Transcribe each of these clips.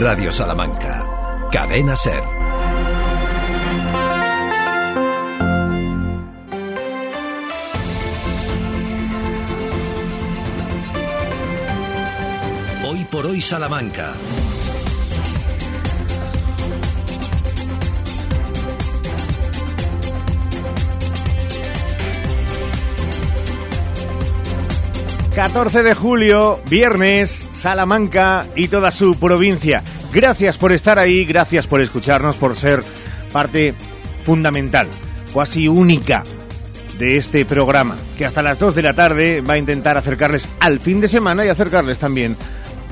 Radio Salamanca. Cadena Ser. Hoy por hoy Salamanca. ...14 de julio, viernes, Salamanca y toda su provincia. Gracias por estar ahí, gracias por escucharnos, por ser parte fundamental, casi única de este programa, que hasta las 2 de la tarde va a intentar acercarles al fin de semana y acercarles también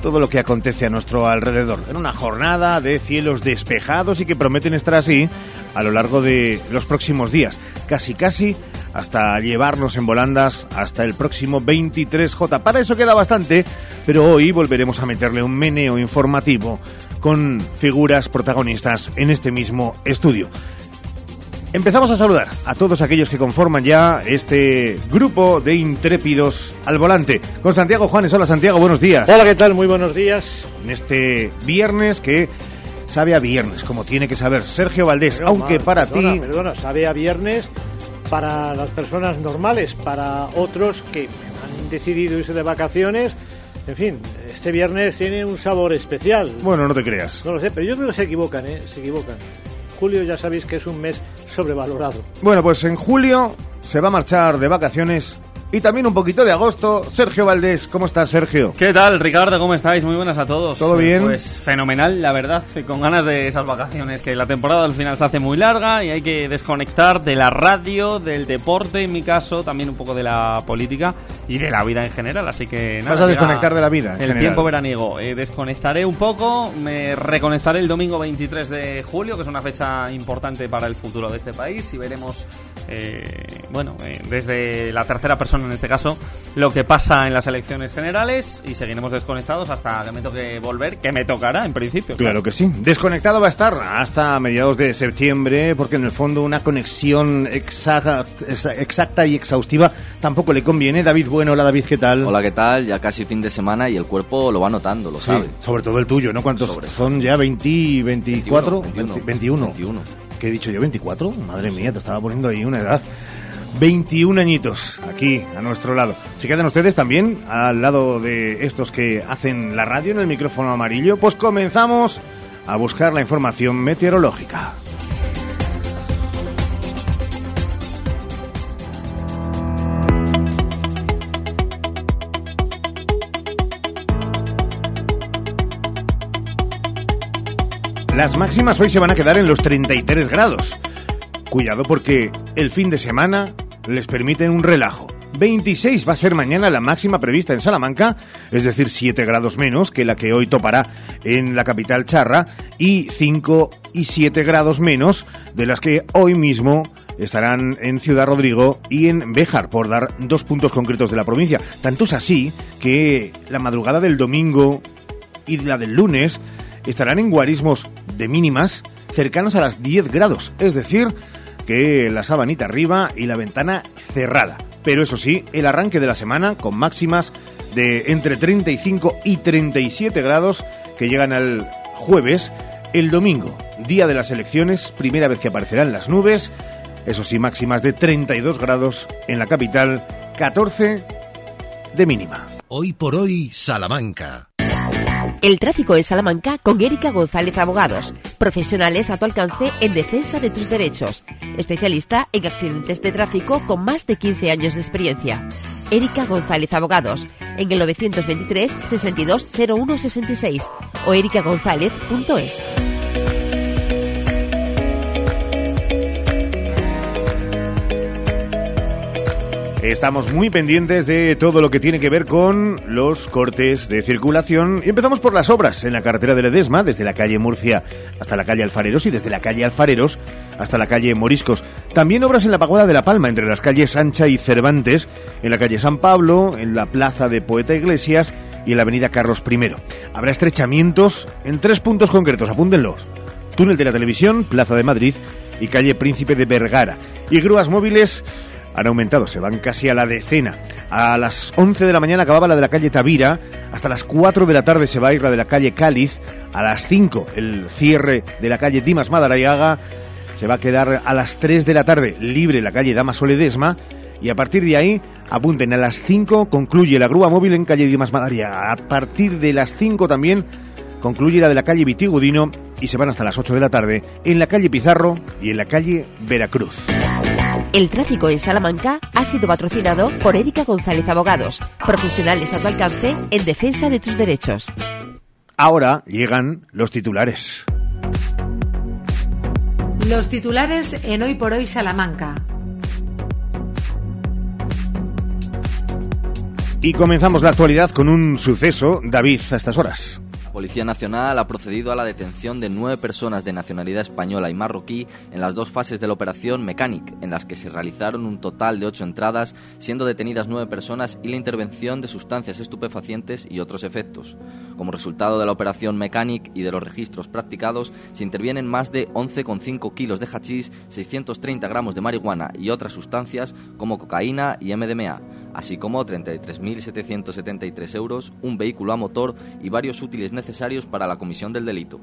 todo lo que acontece a nuestro alrededor. En una jornada de cielos despejados y que prometen estar así a lo largo de los próximos días. Casi, casi hasta llevarnos en volandas hasta el próximo 23J. Para eso queda bastante, pero hoy volveremos a meterle un meneo informativo con figuras protagonistas en este mismo estudio. Empezamos a saludar a todos aquellos que conforman ya este grupo de intrépidos al volante. Con Santiago Juanes. Hola Santiago, buenos días. Hola, ¿qué tal? Muy buenos días. En este viernes que sabe a viernes, como tiene que saber Sergio Valdés, Pero, aunque para perdona, ti... Perdona, sabe a viernes para las personas normales, para otros que han decidido irse de vacaciones. En fin, este viernes tiene un sabor especial. Bueno, no te creas. No lo sé, pero yo creo que se equivocan, ¿eh? Se equivocan. Julio ya sabéis que es un mes sobrevalorado. Bueno, pues en julio se va a marchar de vacaciones y también un poquito de agosto. Sergio Valdés, ¿cómo estás, Sergio? ¿Qué tal, Ricardo? ¿Cómo estáis? Muy buenas a todos. ¿Todo bien? Pues fenomenal, la verdad, con ganas de esas vacaciones, que la temporada al final se hace muy larga y hay que desconectar de la radio, del deporte, en mi caso, también un poco de la política y de la vida en general, así que nada. Vas a desconectar de la vida, en El general. tiempo veraniego. Eh, desconectaré un poco, me reconectaré el domingo 23 de julio, que es una fecha importante para el futuro de este país y veremos, eh, bueno, eh, desde la tercera persona en este caso, lo que pasa en las elecciones generales y seguiremos desconectados hasta que me toque volver, que me tocará en principio. Claro que sí. Desconectado va a estar hasta mediados de septiembre, porque en el fondo una conexión exacta, exacta y exhaustiva tampoco le conviene. David Bueno, hola David, ¿qué tal? Hola, ¿qué tal? Ya casi fin de semana y el cuerpo lo va notando, lo Sí, sabe. sobre todo el tuyo, ¿no? ¿Cuántos Sobre. son ya? ¿20, 24? 21, 20, 21. 21. ¿Qué he dicho yo? ¿24? Madre mía, te estaba poniendo ahí una edad. 21 añitos aquí a nuestro lado. Si quedan ustedes también al lado de estos que hacen la radio en el micrófono amarillo, pues comenzamos a buscar la información meteorológica. Las máximas hoy se van a quedar en los 33 grados. Cuidado porque el fin de semana les permiten un relajo. 26 va a ser mañana la máxima prevista en Salamanca, es decir, 7 grados menos que la que hoy topará en la capital charra y 5 y 7 grados menos de las que hoy mismo estarán en Ciudad Rodrigo y en Béjar, por dar dos puntos concretos de la provincia. Tanto es así que la madrugada del domingo y la del lunes estarán en guarismos de mínimas cercanos a las 10 grados, es decir, que la sabanita arriba y la ventana cerrada. Pero eso sí, el arranque de la semana con máximas de entre 35 y 37 grados que llegan al jueves, el domingo, día de las elecciones, primera vez que aparecerán las nubes, eso sí, máximas de 32 grados en la capital, 14 de mínima. Hoy por hoy Salamanca. El tráfico en Salamanca con Erika González Abogados, profesionales a tu alcance en defensa de tus derechos, especialista en accidentes de tráfico con más de 15 años de experiencia. Erika González Abogados, en el 923 62 01 66 o erikagonzález.es. Estamos muy pendientes de todo lo que tiene que ver con los cortes de circulación y empezamos por las obras en la carretera de Ledesma, desde la calle Murcia hasta la calle Alfareros y desde la calle Alfareros hasta la calle Moriscos. También obras en la Pagoda de la Palma, entre las calles Sancha y Cervantes, en la calle San Pablo, en la plaza de Poeta Iglesias y en la avenida Carlos I. Habrá estrechamientos en tres puntos concretos, apúntenlos. Túnel de la Televisión, Plaza de Madrid y calle Príncipe de Vergara. Y grúas móviles han aumentado, se van casi a la decena. A las 11 de la mañana acababa la de la calle Tavira Hasta las 4 de la tarde se va a ir la de la calle Cáliz. A las 5 el cierre de la calle Dimas Madariaga. Se va a quedar a las 3 de la tarde libre la calle Dama Soledesma. Y a partir de ahí, apunten, a las 5 concluye la grúa móvil en calle Dimas Madariaga. A partir de las 5 también concluye la de la calle Vitigudino y se van hasta las 8 de la tarde en la calle Pizarro y en la calle Veracruz. El tráfico en Salamanca ha sido patrocinado por Erika González Abogados, profesionales a tu alcance en defensa de tus derechos. Ahora llegan los titulares. Los titulares en Hoy por Hoy Salamanca. Y comenzamos la actualidad con un suceso, David, a estas horas. Policía Nacional ha procedido a la detención de nueve personas de nacionalidad española y marroquí en las dos fases de la operación Mechanic, en las que se realizaron un total de ocho entradas, siendo detenidas nueve personas y la intervención de sustancias estupefacientes y otros efectos. Como resultado de la operación Mechanic y de los registros practicados, se intervienen más de 11,5 kilos de hachís, 630 gramos de marihuana y otras sustancias como cocaína y MDMA así como 33.773 euros, un vehículo a motor y varios útiles necesarios para la comisión del delito.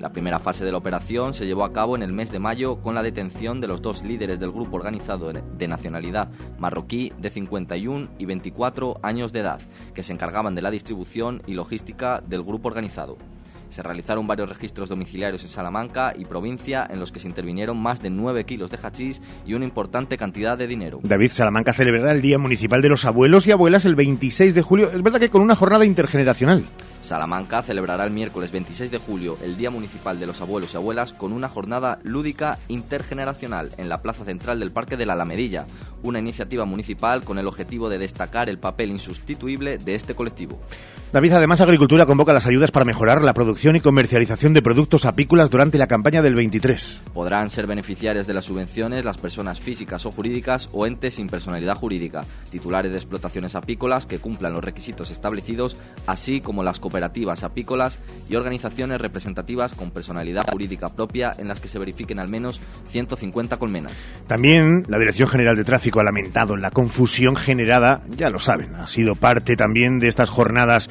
La primera fase de la operación se llevó a cabo en el mes de mayo con la detención de los dos líderes del grupo organizado de nacionalidad marroquí de 51 y 24 años de edad, que se encargaban de la distribución y logística del grupo organizado. Se realizaron varios registros domiciliarios en Salamanca y provincia en los que se intervinieron más de 9 kilos de hachís y una importante cantidad de dinero. David, Salamanca celebrará el Día Municipal de los Abuelos y Abuelas el 26 de julio. Es verdad que con una jornada intergeneracional. Salamanca celebrará el miércoles 26 de julio el Día Municipal de los Abuelos y Abuelas con una jornada lúdica intergeneracional en la plaza central del Parque de la Alamedilla, una iniciativa municipal con el objetivo de destacar el papel insustituible de este colectivo. David, además, Agricultura convoca las ayudas para mejorar la producción y comercialización de productos apícolas durante la campaña del 23. Podrán ser beneficiarias de las subvenciones las personas físicas o jurídicas o entes sin personalidad jurídica, titulares de explotaciones apícolas que cumplan los requisitos establecidos, así como las cooperativas apícolas y organizaciones representativas con personalidad jurídica propia en las que se verifiquen al menos 150 colmenas. También la Dirección General de Tráfico ha lamentado la confusión generada, ya lo saben, ha sido parte también de estas jornadas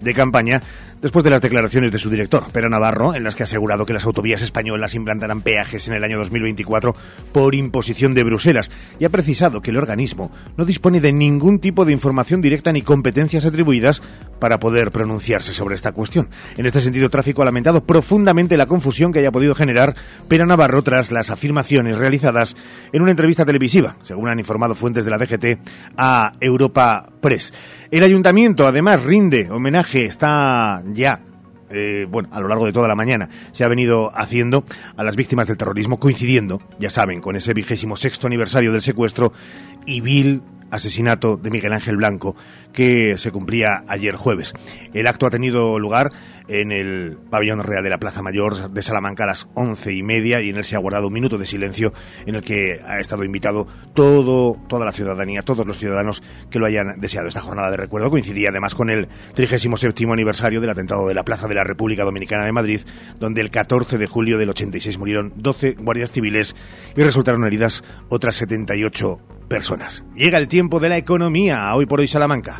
de campaña después de las declaraciones de su director, Pera Navarro, en las que ha asegurado que las autovías españolas implantarán peajes en el año 2024 por imposición de Bruselas y ha precisado que el organismo no dispone de ningún tipo de información directa ni competencias atribuidas para poder pronunciarse sobre esta cuestión. En este sentido, Tráfico ha lamentado profundamente la confusión que haya podido generar Pera Navarro tras las afirmaciones realizadas en una entrevista televisiva, según han informado fuentes de la DGT a Europa Press. El ayuntamiento, además, rinde homenaje, está ya eh, bueno, a lo largo de toda la mañana se ha venido haciendo a las víctimas del terrorismo, coincidiendo, ya saben, con ese vigésimo sexto aniversario del secuestro y vil asesinato de Miguel Ángel Blanco que se cumplía ayer jueves. El acto ha tenido lugar en el pabellón real de la Plaza Mayor de Salamanca a las once y media y en él se ha guardado un minuto de silencio en el que ha estado invitado todo, toda la ciudadanía, todos los ciudadanos que lo hayan deseado. Esta jornada de recuerdo coincidía además con el 37 aniversario del atentado de la Plaza de la República Dominicana de Madrid, donde el 14 de julio del 86 murieron 12 guardias civiles y resultaron heridas otras 78 personas. Llega el tiempo de la economía, hoy por hoy Salamanca.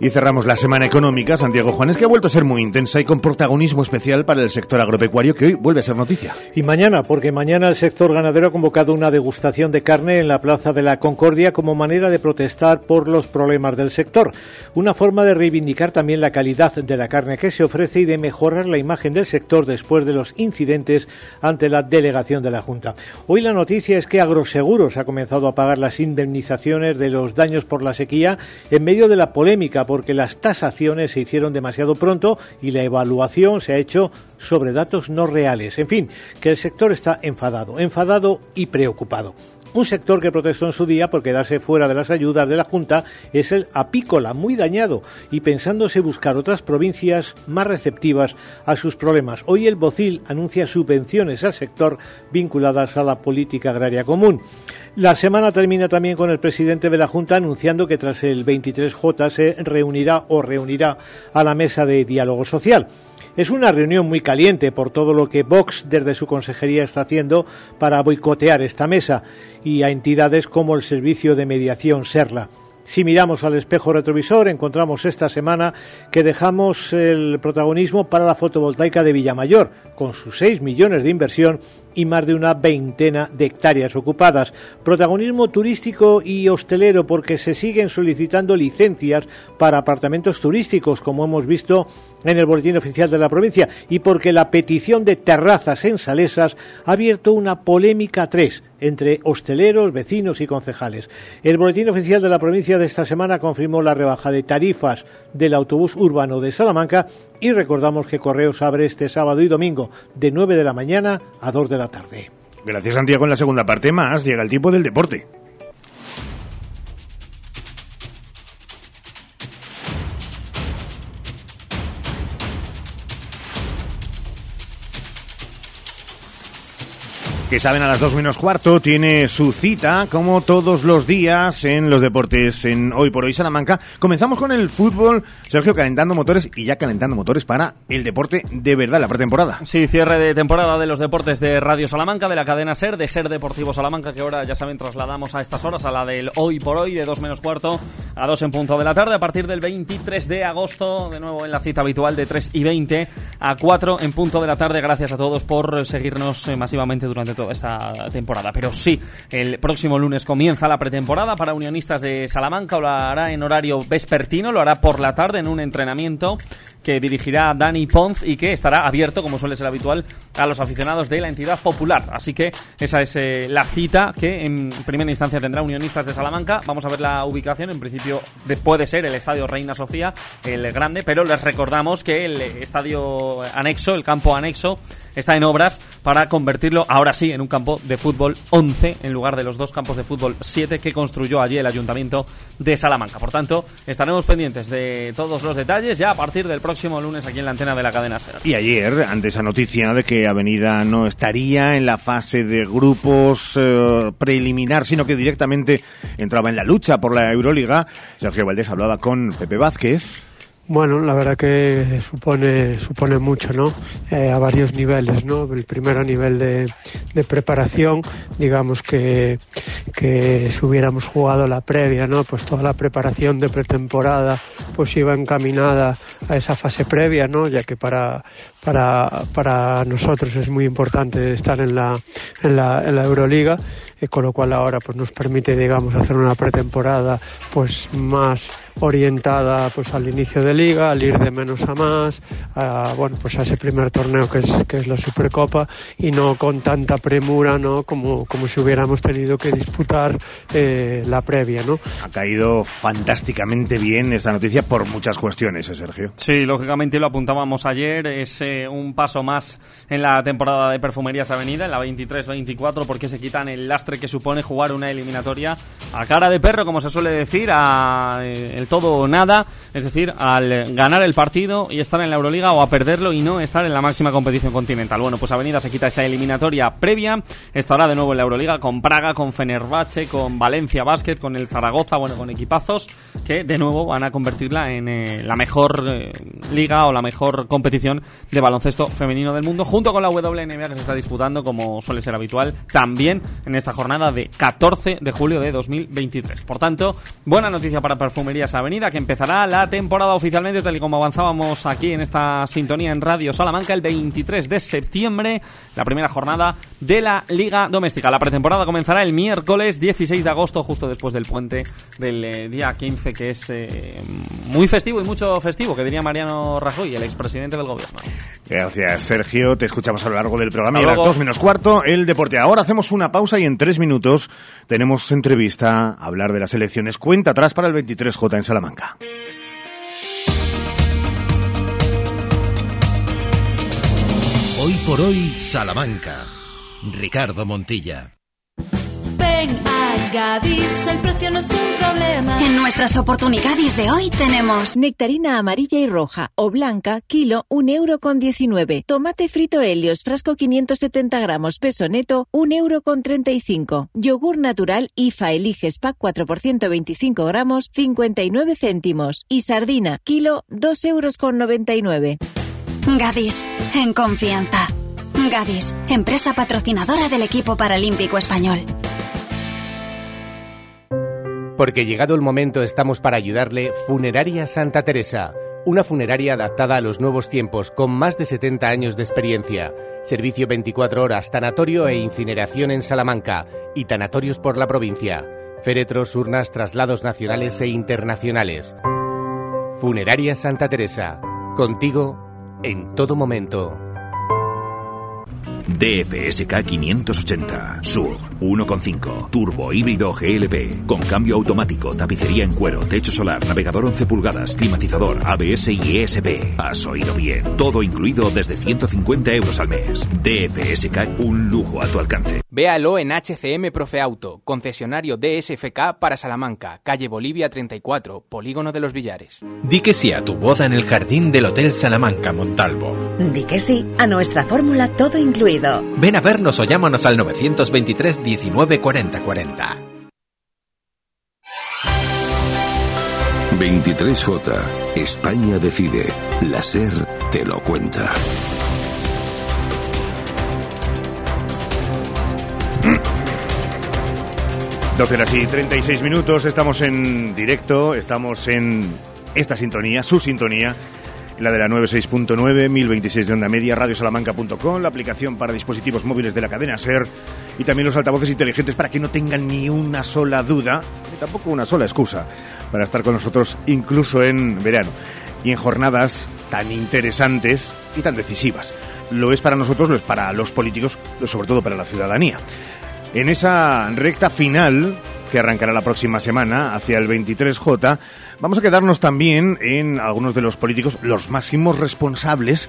Y cerramos la semana económica, Santiago Juanes, que ha vuelto a ser muy intensa y con protagonismo especial para el sector agropecuario, que hoy vuelve a ser noticia. Y mañana, porque mañana el sector ganadero ha convocado una degustación de carne en la Plaza de la Concordia como manera de protestar por los problemas del sector. Una forma de reivindicar también la calidad de la carne que se ofrece y de mejorar la imagen del sector después de los incidentes ante la delegación de la Junta. Hoy la noticia es que Agroseguros ha comenzado a pagar las indemnizaciones de los daños por la sequía en medio de la polémica porque las tasaciones se hicieron demasiado pronto y la evaluación se ha hecho sobre datos no reales. En fin, que el sector está enfadado, enfadado y preocupado. Un sector que protestó en su día por quedarse fuera de las ayudas de la Junta es el apícola, muy dañado y pensándose buscar otras provincias más receptivas a sus problemas. Hoy el Bocil anuncia subvenciones al sector vinculadas a la política agraria común. La semana termina también con el presidente de la Junta anunciando que tras el 23J se reunirá o reunirá a la mesa de diálogo social. Es una reunión muy caliente por todo lo que Vox desde su consejería está haciendo para boicotear esta mesa y a entidades como el Servicio de Mediación Serla. Si miramos al espejo retrovisor, encontramos esta semana que dejamos el protagonismo para la fotovoltaica de Villamayor, con sus 6 millones de inversión y más de una veintena de hectáreas ocupadas. Protagonismo turístico y hostelero porque se siguen solicitando licencias para apartamentos turísticos, como hemos visto en el boletín oficial de la provincia, y porque la petición de terrazas en Salesas ha abierto una polémica tres entre hosteleros, vecinos y concejales. El boletín oficial de la provincia de esta semana confirmó la rebaja de tarifas del autobús urbano de Salamanca y recordamos que Correos abre este sábado y domingo de 9 de la mañana a 2 de la tarde. Gracias Santiago en la segunda parte más llega el tiempo del deporte. Que saben a las dos menos cuarto, tiene su cita, como todos los días, en los deportes en Hoy por Hoy Salamanca. Comenzamos con el fútbol, Sergio, calentando motores y ya calentando motores para el deporte de verdad, la pretemporada. Sí, cierre de temporada de los deportes de Radio Salamanca, de la cadena SER, de SER Deportivo Salamanca, que ahora ya saben, trasladamos a estas horas a la del Hoy por Hoy, de dos menos cuarto a dos en punto de la tarde, a partir del 23 de agosto, de nuevo en la cita habitual de 3 y 20 a 4 en punto de la tarde. Gracias a todos por seguirnos eh, masivamente durante toda esta temporada. Pero sí, el próximo lunes comienza la pretemporada para unionistas de Salamanca. Lo hará en horario vespertino, lo hará por la tarde en un entrenamiento que dirigirá Dani Ponz y que estará abierto, como suele ser habitual, a los aficionados de la entidad popular. Así que esa es eh, la cita que en primera instancia tendrá Unionistas de Salamanca. Vamos a ver la ubicación. En principio puede ser el Estadio Reina Sofía, el grande, pero les recordamos que el estadio anexo, el campo anexo, está en obras para convertirlo ahora sí en un campo de fútbol 11 en lugar de los dos campos de fútbol 7 que construyó allí el Ayuntamiento de Salamanca. Por tanto, estaremos pendientes de todos los detalles ya a partir del próximo lunes aquí en la antena de la cadena SER. Y ayer, ante esa noticia de que Avenida no estaría en la fase de grupos eh, preliminar, sino que directamente entraba en la lucha por la Euroliga, Sergio Valdés hablaba con Pepe Vázquez bueno, la verdad que supone, supone mucho, ¿no? Eh, a varios niveles, ¿no? El primero a nivel de, de preparación, digamos que, que si hubiéramos jugado la previa, ¿no? Pues toda la preparación de pretemporada pues iba encaminada a esa fase previa, ¿no? Ya que para, para, para nosotros es muy importante estar en la, en la, en la Euroliga, y con lo cual ahora pues nos permite, digamos, hacer una pretemporada pues más orientada pues al inicio de liga, al ir de menos a más, a, bueno pues a ese primer torneo que es que es la Supercopa y no con tanta premura, no como como si hubiéramos tenido que disputar eh, la previa, ¿no? Ha caído fantásticamente bien esta noticia por muchas cuestiones, ¿eh, Sergio. Sí, lógicamente lo apuntábamos ayer, es eh, un paso más en la temporada de Perfumerías Avenida, en la 23-24, porque se quitan el lastre que supone jugar una eliminatoria a cara de perro, como se suele decir, a eh, el todo o nada, es decir, al ganar el partido y estar en la Euroliga o a perderlo y no estar en la máxima competición continental. Bueno, pues Avenida se quita esa eliminatoria previa, estará de nuevo en la Euroliga con Praga, con Fenerbahce, con Valencia Basket, con el Zaragoza, bueno, con equipazos que de nuevo van a convertirla en eh, la mejor eh, liga o la mejor competición de baloncesto femenino del mundo, junto con la WNBA que se está disputando, como suele ser habitual, también en esta jornada de 14 de julio de 2023. Por tanto, buena noticia para Perfumerías Avenida, que empezará la temporada oficialmente, tal y como avanzábamos aquí en esta sintonía en Radio Salamanca, el 23 de septiembre, la primera jornada de la Liga Doméstica. La pretemporada comenzará el miércoles 16 de agosto, justo después del puente del eh, día 15, que es eh, muy festivo y mucho festivo, que diría Mariano Rajoy, el expresidente del gobierno. Gracias, Sergio. Te escuchamos a lo largo del programa y a las dos menos cuarto, el deporte. Ahora hacemos una pausa y en tres minutos tenemos entrevista a hablar de las elecciones. Cuenta atrás para el 23J en Salamanca. Hoy por hoy, Salamanca. Ricardo Montilla. Ven a Gadis, el precio no es un problema. En nuestras oportunidades de hoy tenemos nectarina amarilla y roja o blanca, kilo, un euro con 19. Tomate frito Helios, frasco 570 gramos, peso neto, un euro con 35. Yogur natural IFA Eliges Pack 4 por 125 gramos, 59 céntimos. Y sardina, kilo, 2 euros con 99. Gadis, en confianza. Gadis, empresa patrocinadora del equipo paralímpico español. Porque llegado el momento estamos para ayudarle Funeraria Santa Teresa, una funeraria adaptada a los nuevos tiempos con más de 70 años de experiencia, servicio 24 horas, tanatorio e incineración en Salamanca y tanatorios por la provincia, féretros, urnas, traslados nacionales e internacionales. Funeraria Santa Teresa, contigo en todo momento. DFSK 580, SUV 1.5, turbo híbrido GLP, con cambio automático, tapicería en cuero, techo solar, navegador 11 pulgadas, climatizador, ABS y ESP. Has oído bien, todo incluido desde 150 euros al mes. DFSK, un lujo a tu alcance. Véalo en HCM Profe Auto, concesionario DSFK para Salamanca, calle Bolivia 34, Polígono de los Villares. Di que sí a tu boda en el jardín del Hotel Salamanca Montalvo. Di que sí a nuestra fórmula todo incluido. Ven a vernos o llámanos al 923 19 40 40. 23J. España decide. La SER te lo cuenta. Doce horas y 36 minutos, estamos en directo, estamos en esta sintonía, su sintonía, la de la 96.9, 1026 de onda media, radiosalamanca.com, la aplicación para dispositivos móviles de la cadena SER y también los altavoces inteligentes para que no tengan ni una sola duda, ni tampoco una sola excusa para estar con nosotros incluso en verano y en jornadas tan interesantes y tan decisivas. Lo es para nosotros, lo es para los políticos, lo sobre todo para la ciudadanía. En esa recta final que arrancará la próxima semana hacia el 23J, vamos a quedarnos también en algunos de los políticos, los máximos responsables,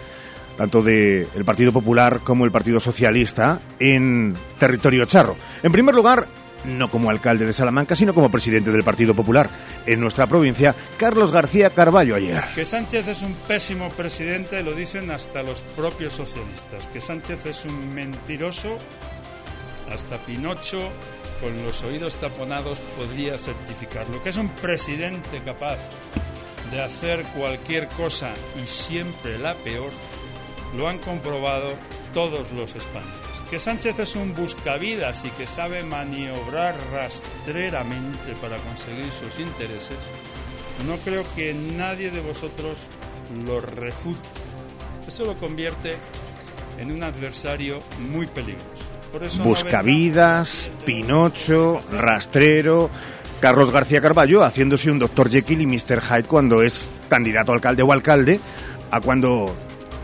tanto del Partido Popular como el Partido Socialista, en territorio charro. En primer lugar, no como alcalde de Salamanca, sino como presidente del Partido Popular en nuestra provincia, Carlos García Carballo ayer. Que Sánchez es un pésimo presidente lo dicen hasta los propios socialistas. Que Sánchez es un mentiroso, hasta Pinocho con los oídos taponados podría certificarlo. Que es un presidente capaz de hacer cualquier cosa y siempre la peor, lo han comprobado todos los españoles. Que Sánchez es un buscavidas y que sabe maniobrar rastreramente para conseguir sus intereses, no creo que nadie de vosotros lo refute. Eso lo convierte en un adversario muy peligroso. Buscavidas, Pinocho, Rastrero, Carlos García Carballo haciéndose un Dr. Jekyll y Mr. Hyde cuando es candidato a alcalde o alcalde, a cuando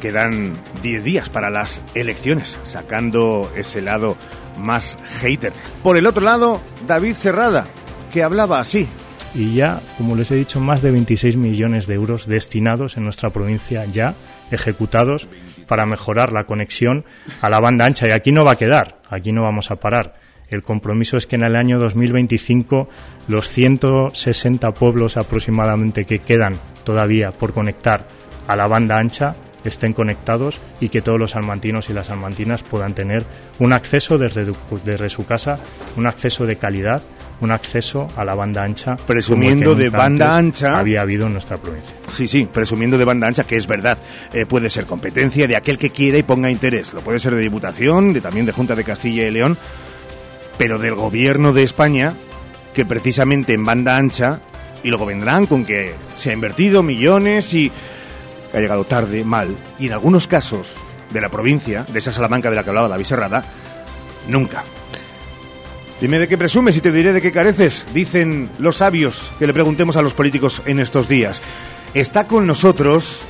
quedan 10 días para las elecciones, sacando ese lado más hater. Por el otro lado, David Serrada, que hablaba así. y ya, como les he dicho, más de 26 millones de euros destinados en nuestra provincia ya ejecutados para mejorar la conexión a la banda ancha. Y aquí no va a quedar, aquí no vamos a parar. El compromiso es que en el año 2025 los 160 pueblos aproximadamente que quedan todavía por conectar a la banda ancha estén conectados y que todos los salmantinos y las salmantinas puedan tener un acceso desde, desde su casa, un acceso de calidad, un acceso a la banda ancha. Presumiendo de banda ancha. Había habido en nuestra provincia. Sí, sí, presumiendo de banda ancha, que es verdad, eh, puede ser competencia de aquel que quiera y ponga interés. Lo puede ser de Diputación, de también de Junta de Castilla y León, pero del Gobierno de España, que precisamente en banda ancha, y luego vendrán con que se ha invertido millones y ha llegado tarde, mal, y en algunos casos de la provincia, de esa Salamanca de la que hablaba David Serrada, nunca. Dime de qué presumes y te diré de qué careces, dicen los sabios que le preguntemos a los políticos en estos días. Está con nosotros,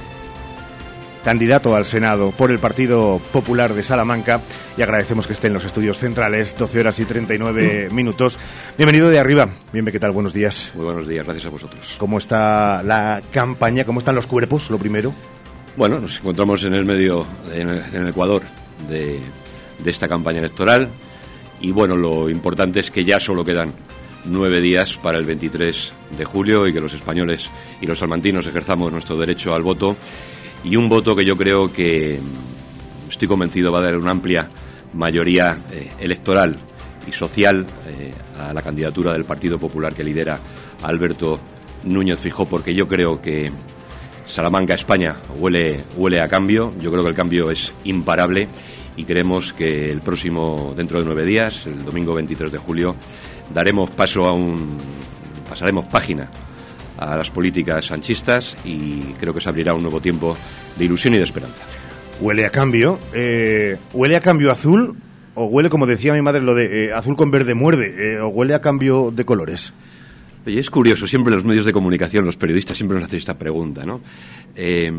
candidato al Senado por el Partido Popular de Salamanca, y agradecemos que esté en los estudios centrales, 12 horas y 39 minutos. Bienvenido de arriba. Bienvenido, ¿qué tal? Buenos días. Muy buenos días, gracias a vosotros. ¿Cómo está la campaña? ¿Cómo están los cuerpos, lo primero? Bueno, nos encontramos en el medio, en el, en el Ecuador, de, de esta campaña electoral. Y bueno, lo importante es que ya solo quedan nueve días para el 23 de julio y que los españoles y los salmantinos ejerzamos nuestro derecho al voto. Y un voto que yo creo que, estoy convencido, va a dar una amplia mayoría eh, electoral y social eh, a la candidatura del Partido Popular que lidera Alberto Núñez Fijó, porque yo creo que Salamanca, España, huele, huele a cambio. Yo creo que el cambio es imparable y creemos que el próximo, dentro de nueve días, el domingo 23 de julio, daremos paso a un. pasaremos página a las políticas sanchistas y creo que se abrirá un nuevo tiempo de ilusión y de esperanza. Huele a cambio. Eh, ¿Huele a cambio azul? ¿O huele, como decía mi madre, lo de eh, azul con verde muerde? Eh, ¿O huele a cambio de colores? Es curioso, siempre los medios de comunicación, los periodistas siempre nos hacen esta pregunta, ¿no? Eh,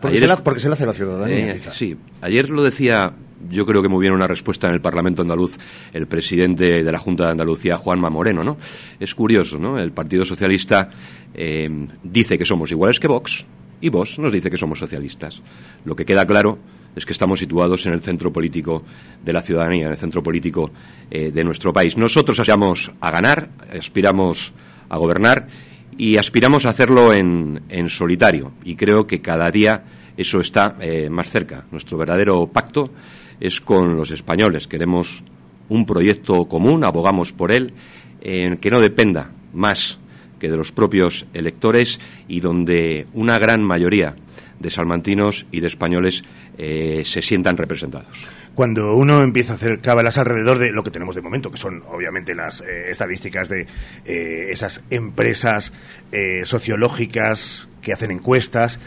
porque, se la, porque, se la, hace la ciudadanía. Eh, sí, ayer lo decía, yo creo que muy bien una respuesta en el Parlamento andaluz el presidente de la Junta de Andalucía, Juanma Moreno, ¿no? Es curioso, ¿no? El Partido Socialista eh, dice que somos iguales que Vox y Vox nos dice que somos socialistas. Lo que queda claro es que estamos situados en el centro político de la ciudadanía, en el centro político eh, de nuestro país. Nosotros aspiramos a ganar, aspiramos a gobernar y aspiramos a hacerlo en, en solitario. Y creo que cada día eso está eh, más cerca. Nuestro verdadero pacto es con los españoles. Queremos un proyecto común, abogamos por él, en que no dependa más que de los propios electores y donde una gran mayoría de salmantinos y de españoles eh, se sientan representados cuando uno empieza a hacer cábalas alrededor de lo que tenemos de momento, que son obviamente las eh, estadísticas de eh, esas empresas sociológicas que hacen encuestas,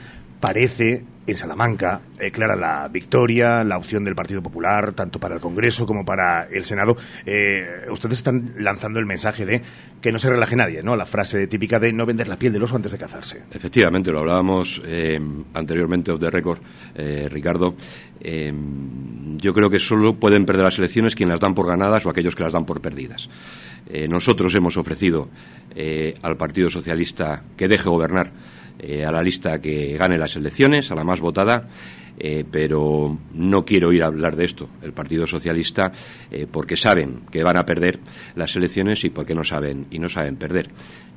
parece en Salamanca eh, clara la victoria, la opción del Partido Popular, tanto para el Congreso como para el Senado. Eh, ustedes están lanzando el mensaje de que no se relaje nadie, ¿no? La frase típica de no vender la piel del oso antes de cazarse. Efectivamente, lo hablábamos eh, anteriormente off the record, Ricardo. Yo creo que solo pueden perder las elecciones quienes las dan por ganadas o aquellos que las dan por perdidas. Nosotros hemos ofrecido al Partido Socialista que deje gobernar eh, a la lista que gane las elecciones, a la más votada, eh, pero no quiero ir a hablar de esto, el Partido Socialista, eh, porque saben que van a perder las elecciones y porque no saben y no saben perder.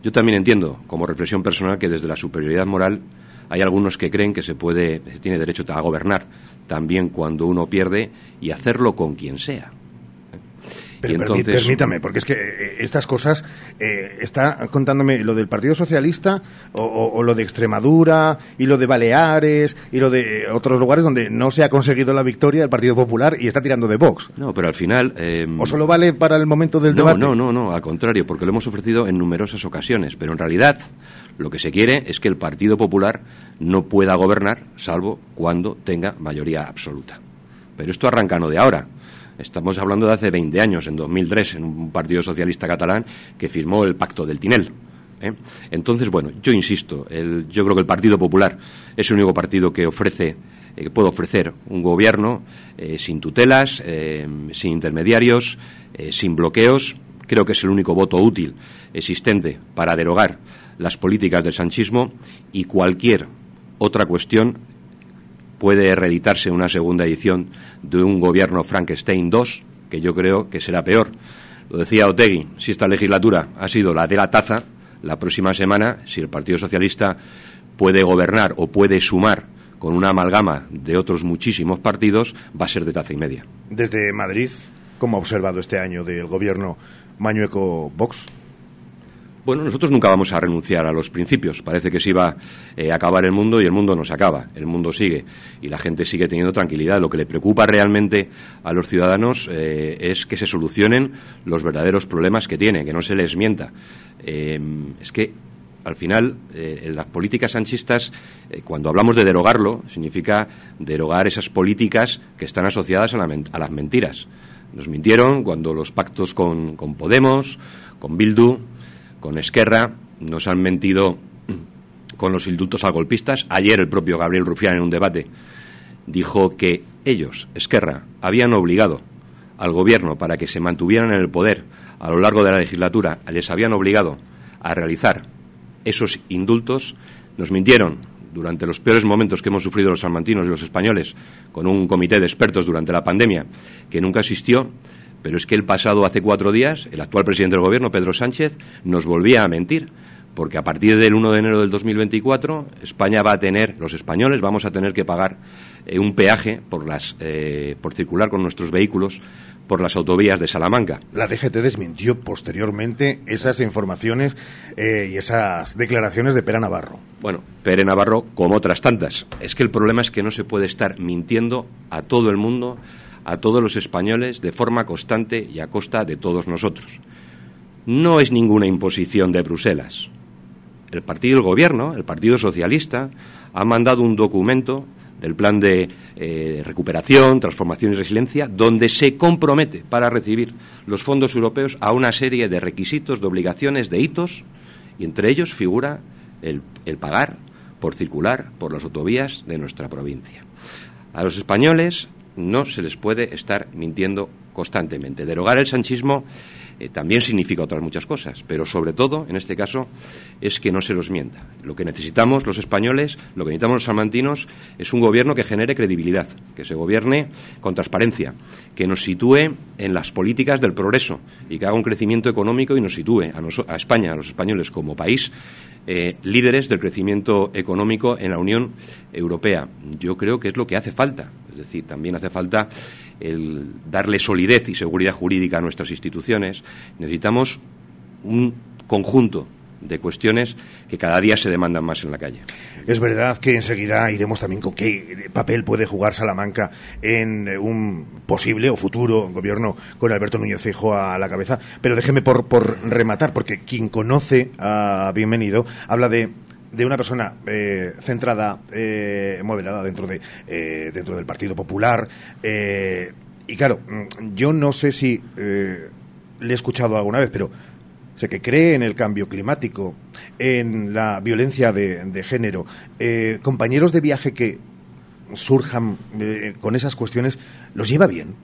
Yo también entiendo, como reflexión personal, que desde la superioridad moral hay algunos que creen que se puede, se tiene derecho a gobernar también cuando uno pierde y hacerlo con quien sea. Pero entonces... permítame, porque es que eh, estas cosas, eh, está contándome lo del Partido Socialista o, o, o, lo de Extremadura y lo de Baleares y lo de otros lugares donde no se ha conseguido la victoria del Partido Popular y está tirando de Vox. No, pero al final... Eh, ¿O solo vale para el momento del no, debate? No, no, no, al contrario, porque lo hemos ofrecido en numerosas ocasiones, pero en realidad lo que se quiere es que el Partido Popular no pueda gobernar salvo cuando tenga mayoría absoluta. Pero esto arranca no de ahora. Estamos hablando de hace 20 años, en 2003, en un partido socialista catalán que firmó el Pacto del Tinel. ¿eh? Entonces, bueno, yo insisto, yo creo que el Partido Popular es el único partido que ofrece, eh, que puede ofrecer un gobierno eh, sin tutelas, sin intermediarios, sin bloqueos. Creo que es el único voto útil existente para derogar las políticas del sanchismo y cualquier otra cuestión puede reeditarse una segunda edición de un gobierno Frankenstein II, que yo creo que será peor. Lo decía Otegui, si esta legislatura ha sido la de la taza, la próxima semana, si el Partido Socialista puede gobernar o puede sumar con una amalgama de otros muchísimos partidos, va a ser de taza y media. Desde Madrid, ¿cómo ha observado este año del gobierno Mañueco-Vox? Bueno, nosotros nunca vamos a renunciar a los principios. Parece que se iba eh, a acabar el mundo y el mundo no se acaba. El mundo sigue y la gente sigue teniendo tranquilidad. Lo que le preocupa realmente a los ciudadanos eh, es que se solucionen los verdaderos problemas que tiene, que no se les mienta. Eh, es que al final, eh, las políticas sanchistas, cuando hablamos de derogarlo, significa derogar esas políticas que están asociadas a, la, a las mentiras. Nos mintieron cuando los pactos con, con Podemos, con Bildu, con Esquerra, nos han mentido con los indultos a golpistas. Ayer el propio Gabriel Rufián en un debate dijo que ellos, Esquerra, habían obligado al gobierno para que se mantuvieran en el poder a lo largo de la legislatura, les habían obligado a realizar esos indultos. Nos mintieron durante los peores momentos que hemos sufrido los salmantinos y los españoles con un comité de expertos durante la pandemia que nunca existió pero es que el pasado hace cuatro días, el actual presidente del Gobierno, Pedro Sánchez, nos volvía a mentir, porque a partir del 1 de enero del 2024 España va a tener, los españoles vamos a tener que pagar eh, un peaje por, las, eh, por circular con nuestros vehículos por las autovías de Salamanca. La DGT desmintió posteriormente esas informaciones eh, y esas declaraciones de Pera Navarro. Bueno, Pere Navarro, como otras tantas. Es que el problema es que no se puede estar mintiendo a todo el mundo, a todos los españoles, de forma constante y a costa de todos nosotros. No es ninguna imposición de Bruselas. El partido del gobierno, el Partido Socialista, ha mandado un documento del plan de eh, recuperación, transformación y resiliencia, donde se compromete para recibir los fondos europeos a una serie de requisitos, de obligaciones, de hitos, y entre ellos figura el, el pagar por circular por las autovías de nuestra provincia. A los españoles no se les puede estar mintiendo constantemente. Derogar el sanchismo eh, también significa otras muchas cosas, pero sobre todo, en este caso, es que no se los mienta. Lo que necesitamos los españoles, lo que necesitamos los salmantinos, es un gobierno que genere credibilidad, que se gobierne con transparencia, que nos sitúe en las políticas del progreso y que haga un crecimiento económico y nos sitúe a, a España, a los españoles, como país eh, líderes del crecimiento económico en la Unión Europea. Yo creo que es lo que hace falta. Es decir, también hace falta el darle solidez y seguridad jurídica a nuestras instituciones. Necesitamos un conjunto de cuestiones que cada día se demandan más en la calle. Es verdad que enseguida iremos también con qué papel puede jugar Salamanca en un posible o futuro gobierno con Alberto Núñez Feijóo a la cabeza, pero déjeme por, por rematar, porque quien conoce a Bienvenido habla de de una persona eh, centrada, eh, moderada dentro de eh, dentro del Partido Popular. Eh, y claro, mm, yo no sé si eh, le he escuchado alguna vez, pero sé que cree en el cambio climático, en la violencia de, género. Compañeros de viaje que surjan con esas cuestiones, ¿los lleva bien?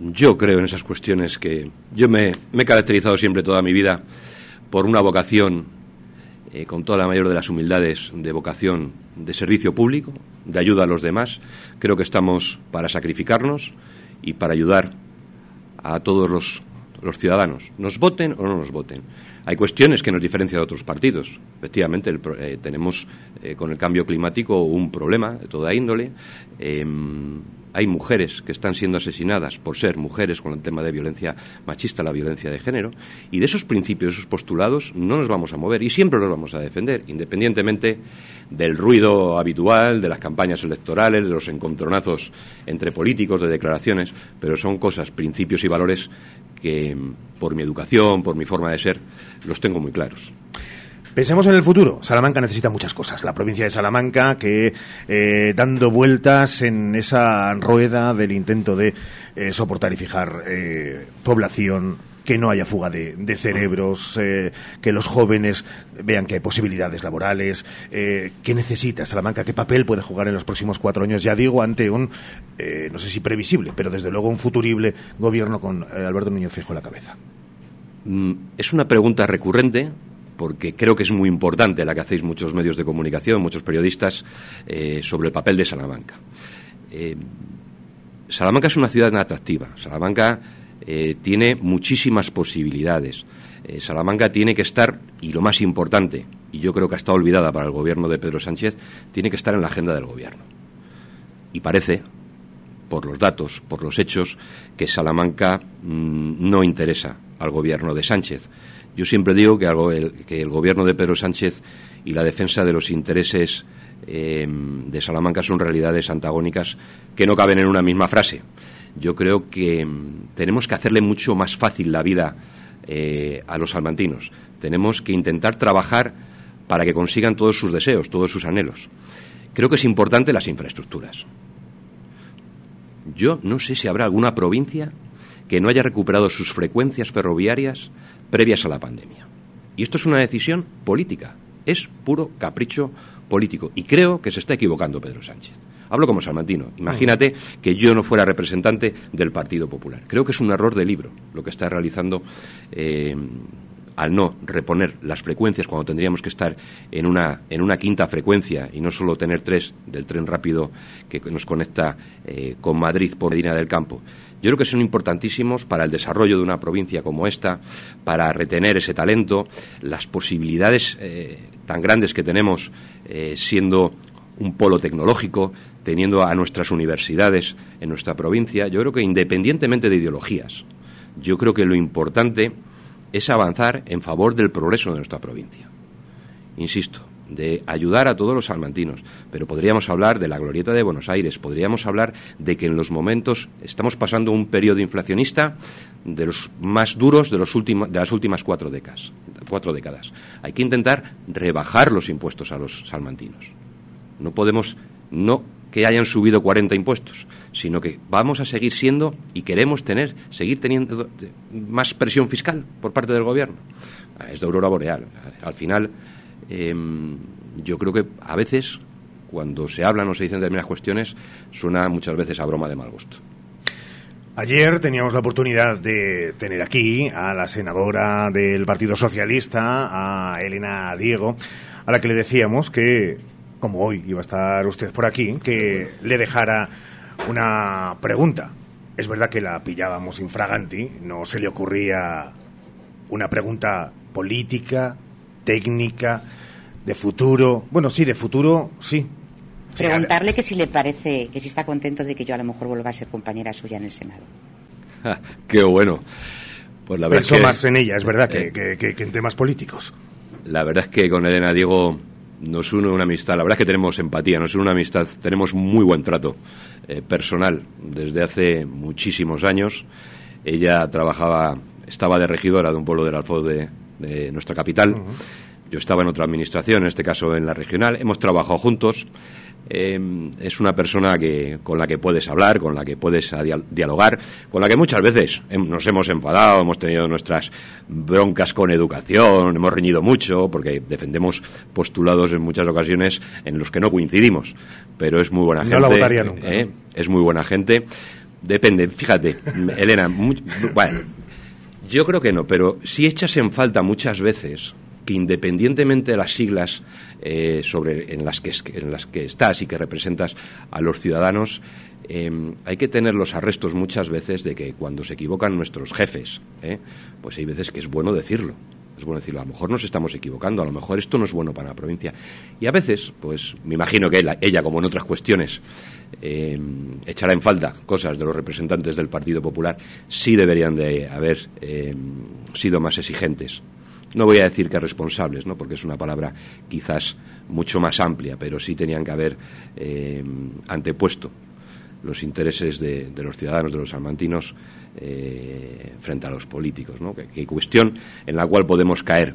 Yo creo en esas cuestiones que yo me he caracterizado siempre toda mi vida por una vocación, eh, con toda la mayor de las humildades, de vocación de servicio público, de ayuda a los demás. Creo que estamos para sacrificarnos y para ayudar a todos los, ciudadanos, nos voten o no nos voten. Hay cuestiones que nos diferencian de otros partidos. Efectivamente, eh, tenemos eh, con el cambio climático un problema de toda índole. Eh, hay mujeres que están siendo asesinadas por ser mujeres con el tema de violencia machista, la violencia de género, y de esos principios, esos postulados, no nos vamos a mover y siempre los vamos a defender, independientemente del ruido habitual, de las campañas electorales, de los encontronazos entre políticos, de declaraciones, pero son cosas, principios y valores que, por mi educación, por mi forma de ser, los tengo muy claros. Pensemos en el futuro. Salamanca necesita muchas cosas. La provincia de Salamanca, que eh, dando vueltas en esa rueda del intento de eh, soportar y fijar eh, población, que no haya fuga de, cerebros, eh, que los jóvenes vean que hay posibilidades laborales. Eh, ¿Qué necesita Salamanca? ¿Qué papel puede jugar en los próximos cuatro años? Ya digo, ante un, no sé si previsible, pero desde luego un futurible gobierno con Alberto Núñez Fijo a la cabeza. Mm, es una pregunta recurrente porque creo que es muy importante la que hacéis muchos medios de comunicación, muchos periodistas, eh, sobre el papel de Salamanca. Eh, Salamanca es una ciudad atractiva. Salamanca eh, tiene muchísimas posibilidades. Salamanca tiene que estar, y lo más importante, y yo creo que ha estado olvidada para el gobierno de Pedro Sánchez, tiene que estar en la agenda del gobierno. Y parece, por los datos, por los hechos, que Salamanca mmm, no interesa al gobierno de Sánchez. Yo siempre digo que, el, gobierno de Pedro Sánchez y la defensa de los intereses eh, de Salamanca son realidades antagónicas que no caben en una misma frase. Yo creo que mm, tenemos que hacerle mucho más fácil la vida eh, a los salmantinos. Tenemos que intentar trabajar para que consigan todos sus deseos, todos sus anhelos. Creo que es importante las infraestructuras. Yo no sé si habrá alguna provincia que no haya recuperado sus frecuencias ferroviarias previas a la pandemia. Y esto es una decisión política, es puro capricho político. Y creo que se está equivocando Pedro Sánchez. Hablo como salmantino. Imagínate que yo no fuera representante del Partido Popular. Creo que es un error de libro lo que está realizando eh, al no reponer las frecuencias cuando tendríamos que estar en una, en una quinta frecuencia y no solo tener tres del tren rápido que nos conecta eh, con Madrid por Medina del Campo. Yo creo que son importantísimos para el desarrollo de una provincia como esta, para retener ese talento, las posibilidades eh, tan grandes que tenemos eh, siendo un polo tecnológico, teniendo a nuestras universidades en nuestra provincia. Yo creo que independientemente de ideologías, yo creo que lo importante es avanzar en favor del progreso de nuestra provincia. Insisto, de ayudar a todos los salmantinos, pero podríamos hablar de la glorieta de Buenos Aires, podríamos hablar de que en los momentos estamos pasando un periodo inflacionista de los más duros de, los de las últimas cuatro décadas, cuatro décadas. Hay que intentar rebajar los impuestos a los salmantinos. No podemos no que hayan subido 40 impuestos, sino que vamos a seguir siendo y queremos tener, seguir teniendo más presión fiscal por parte del gobierno. Es de aurora boreal. Al final, em, yo creo que a veces, cuando se hablan o se dicen determinadas cuestiones, suena muchas veces a broma de mal gusto. Ayer teníamos la oportunidad de tener aquí a la senadora del Partido Socialista, a Elena Diego, a la que le decíamos que, como hoy iba a estar usted por aquí, que le dejara una pregunta. Es verdad que la pillábamos infraganti, no se le ocurría una pregunta política, técnica, de futuro. Bueno, sí, de futuro, sí. Preguntarle que si le parece, que si está contento de que yo a lo mejor vuelva a ser compañera suya en el Senado. Qué bueno. Pues la verdad Pensó más en ella, es verdad, eh, que, que en temas políticos. La verdad es que con Elena Diego nos une una amistad. La verdad es que tenemos empatía, nos une una amistad, tenemos muy buen trato eh, personal desde hace muchísimos años. Ella trabajaba, estaba de regidora de un pueblo del Alfoz de, nuestra capital. Yo estaba en otra administración, en este caso en la regional. Hemos trabajado juntos. Em, es una persona que, con la que puedes hablar, con la que puedes dialogar, con la que muchas veces nos hemos enfadado, hemos tenido nuestras broncas con educación, hemos reñido mucho, porque defendemos postulados en muchas ocasiones en los que no coincidimos. Pero es muy buena gente. No la votaría nunca. ¿eh? Es muy buena gente. Depende, fíjate, Elena, bueno, yo creo que no, pero si echas en falta muchas veces independientemente de las siglas eh, sobre, en, las que, en las que estás y que representas a los ciudadanos, em, hay que tener los arrestos muchas veces de que cuando se equivocan nuestros jefes, ¿eh? pues hay veces que es bueno decirlo. Es bueno decirlo, a lo mejor nos estamos equivocando, a lo mejor esto no es bueno para la provincia. Y a veces, pues me imagino que ella, como en otras cuestiones, em, echará en falta cosas de los representantes del Partido Popular, sí deberían de haber em, sido más exigentes no voy a decir que responsables, ¿no? porque es una palabra quizás mucho más amplia, pero sí tenían que haber eh, antepuesto los intereses de, los ciudadanos, de los salmantinos, eh, frente a los políticos. ¿no? Que, cuestión en la cual podemos caer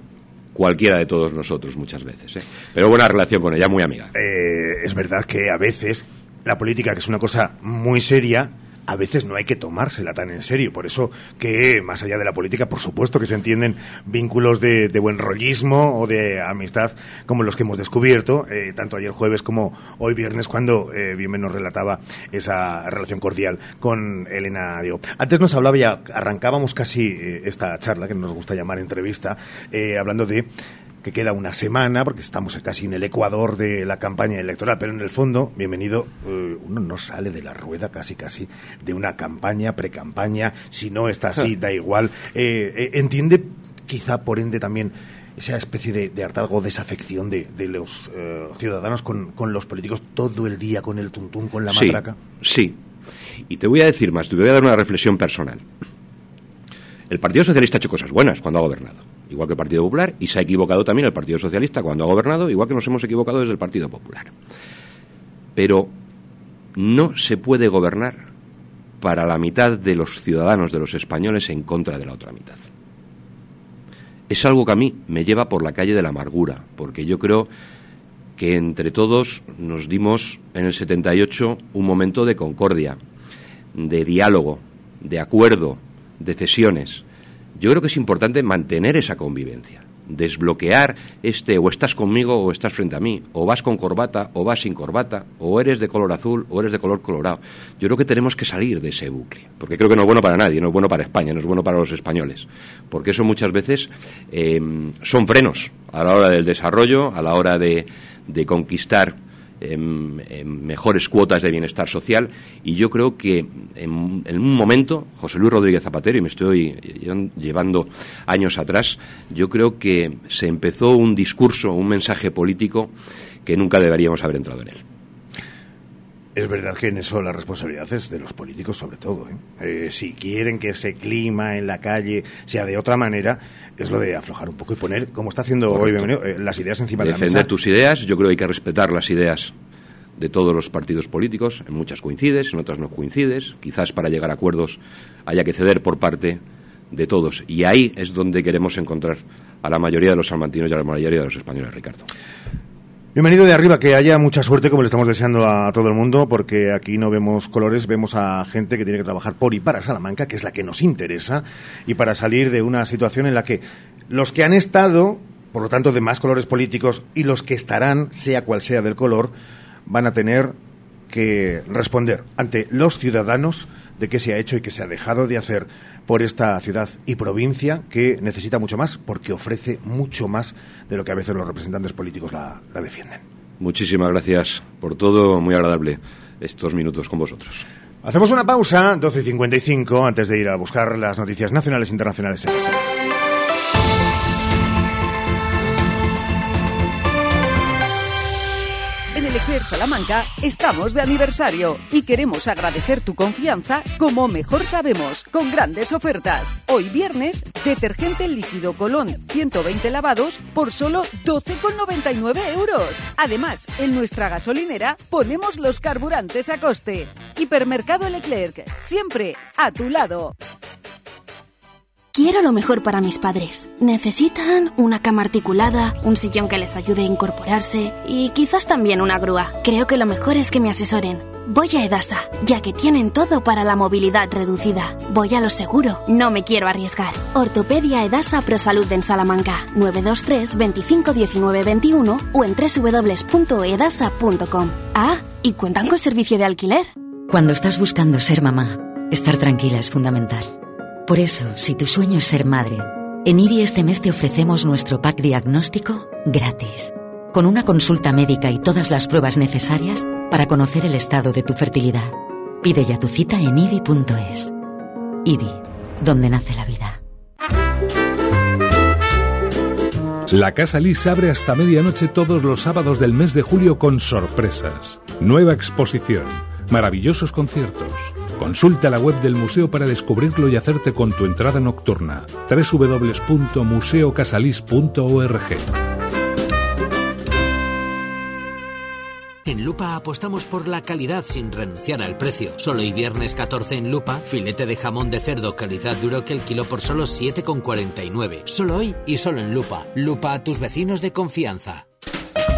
cualquiera de todos nosotros muchas veces. ¿eh? Pero buena relación con ella, muy amiga. es verdad que a veces la política, que es una cosa muy seria, a veces no hay que tomársela tan en serio. Por eso que, más allá de la política, por supuesto que se entienden vínculos de, buen rollismo o de amistad como los que hemos descubierto, eh, tanto ayer jueves como hoy viernes, cuando eh, bien nos relataba esa relación cordial con Elena Diego. Antes nos hablaba, ya arrancábamos casi eh, esta charla, que nos gusta llamar entrevista, hablando de que queda una semana, porque estamos casi en el ecuador de la campaña electoral, pero en el fondo, bienvenido, eh, uno no sale de la rueda casi casi de una campaña, pre-campaña, si no está así, da igual. Eh, eh, entiende quizá por ende también esa especie de, de hartazgo, desafección de, de los ciudadanos con, con, los políticos todo el día, con el tuntún, con la matraca. Sí, y te voy a decir más, te voy a dar una reflexión personal. El Partido Socialista ha hecho cosas buenas cuando ha gobernado igual que el Partido Popular, y se ha equivocado también el Partido Socialista cuando ha gobernado, igual que nos hemos equivocado desde el Partido Popular. Pero no se puede gobernar para la mitad de los ciudadanos, de los españoles, en contra de la otra mitad. Es algo que a mí me lleva por la calle de la amargura, porque yo creo que entre todos nos dimos en el 78 un momento de concordia, de diálogo, de acuerdo, de cesiones. Yo creo que es importante mantener esa convivencia, desbloquear este o estás conmigo o estás frente a mí, o vas con corbata o vas sin corbata, o eres de color azul o eres de color colorado. Yo creo que tenemos que salir de ese bucle, porque creo que no es bueno para nadie, no es bueno para España, no es bueno para los españoles, porque eso muchas veces eh, son frenos a la hora del desarrollo, a la hora de, de conquistar en, mejores cuotas de bienestar social y yo creo que en, un momento, José Luis Rodríguez Zapatero, y me estoy llevando años atrás, yo creo que se empezó un discurso, un mensaje político que nunca deberíamos haber entrado en él. Es verdad que en eso la responsabilidad es de los políticos sobre todo. ¿eh? Eh, si quieren que ese clima en la calle sea de otra manera, es lo de aflojar un poco y poner, como está haciendo hoy bienvenido, eh, las ideas encima de la mesa. Defender tus ideas, yo creo que hay que respetar las ideas de todos los partidos políticos. En muchas coincides, en otras no coincides. Quizás para llegar a acuerdos haya que ceder por parte de todos. Y ahí es donde queremos encontrar a la mayoría de los salmantinos y a la mayoría de los españoles, Ricardo. Bienvenido de arriba, que haya mucha suerte, como le estamos deseando a todo el mundo, porque aquí no vemos colores, vemos a gente que tiene que trabajar por y para Salamanca, que es la que nos interesa, y para salir de una situación en la que los que han estado, por lo tanto de más colores políticos, y los que estarán, sea cual sea del color, van a tener que responder ante los ciudadanos de qué se ha hecho y qué se ha dejado de hacer por esta ciudad y provincia que necesita mucho más porque ofrece mucho más de lo que a veces los representantes políticos la, la defienden. Muchísimas gracias por todo, muy agradable estos minutos con vosotros. Hacemos una pausa, 12.55, antes de ir a buscar las noticias nacionales e internacionales en la Salamanca estamos de aniversario y queremos agradecer tu confianza como mejor sabemos, con grandes ofertas. Hoy viernes, detergente líquido Colón 120 lavados por solo 12,99 euros. Además, en nuestra gasolinera ponemos los carburantes a coste. Hipermercado Leclerc, siempre a tu lado. Quiero lo mejor para mis padres. Necesitan una cama articulada, un sillón que les ayude a incorporarse y quizás también una grúa. Creo que lo mejor es que me asesoren. Voy a Edasa, ya que tienen todo para la movilidad reducida. Voy a lo seguro, no me quiero arriesgar. Ortopedia Edasa ProSalud en Salamanca, 923 25 19 21 o en www.edasa.com. Ah, y cuentan con servicio de alquiler. Cuando estás buscando ser mamá, estar tranquila es fundamental. Por eso, si tu sueño es ser madre, en IBI este mes te ofrecemos nuestro pack diagnóstico gratis, con una consulta médica y todas las pruebas necesarias para conocer el estado de tu fertilidad. Pide ya tu cita en IBI.es. IBI, donde nace la vida. La Casa Lis abre hasta medianoche todos los sábados del mes de julio con sorpresas. Nueva exposición, maravillosos conciertos. Consulta la web del museo para descubrirlo y hacerte con tu entrada nocturna. www.museocasalis.org. En Lupa apostamos por la calidad sin renunciar al precio. Solo y viernes 14 en Lupa, filete de jamón de cerdo calidad duro que el kilo por solo 7,49. Solo hoy y solo en Lupa. Lupa a tus vecinos de confianza.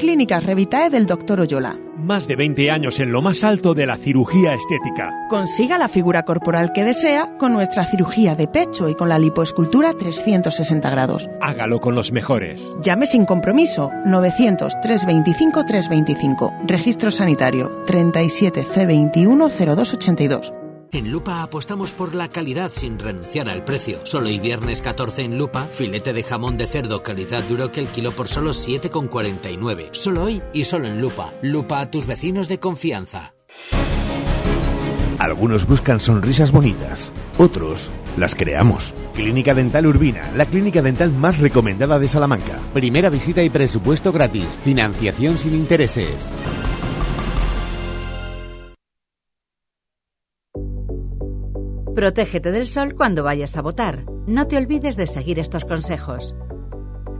Clínicas Revitae del Dr. Oyola. Más de 20 años en lo más alto de la cirugía estética. Consiga la figura corporal que desea con nuestra cirugía de pecho y con la lipoescultura 360 grados. Hágalo con los mejores. Llame sin compromiso 900 325 325. Registro sanitario 37 C21 0282. En Lupa apostamos por la calidad sin renunciar al precio. Solo y viernes 14 en Lupa, filete de jamón de cerdo calidad duro que el kilo por solo 7,49. Solo hoy y solo en Lupa. Lupa a tus vecinos de confianza. Algunos buscan sonrisas bonitas, otros las creamos. Clínica Dental Urbina, la clínica dental más recomendada de Salamanca. Primera visita y presupuesto gratis. Financiación sin intereses. Protégete del sol cuando vayas a votar. No te olvides de seguir estos consejos.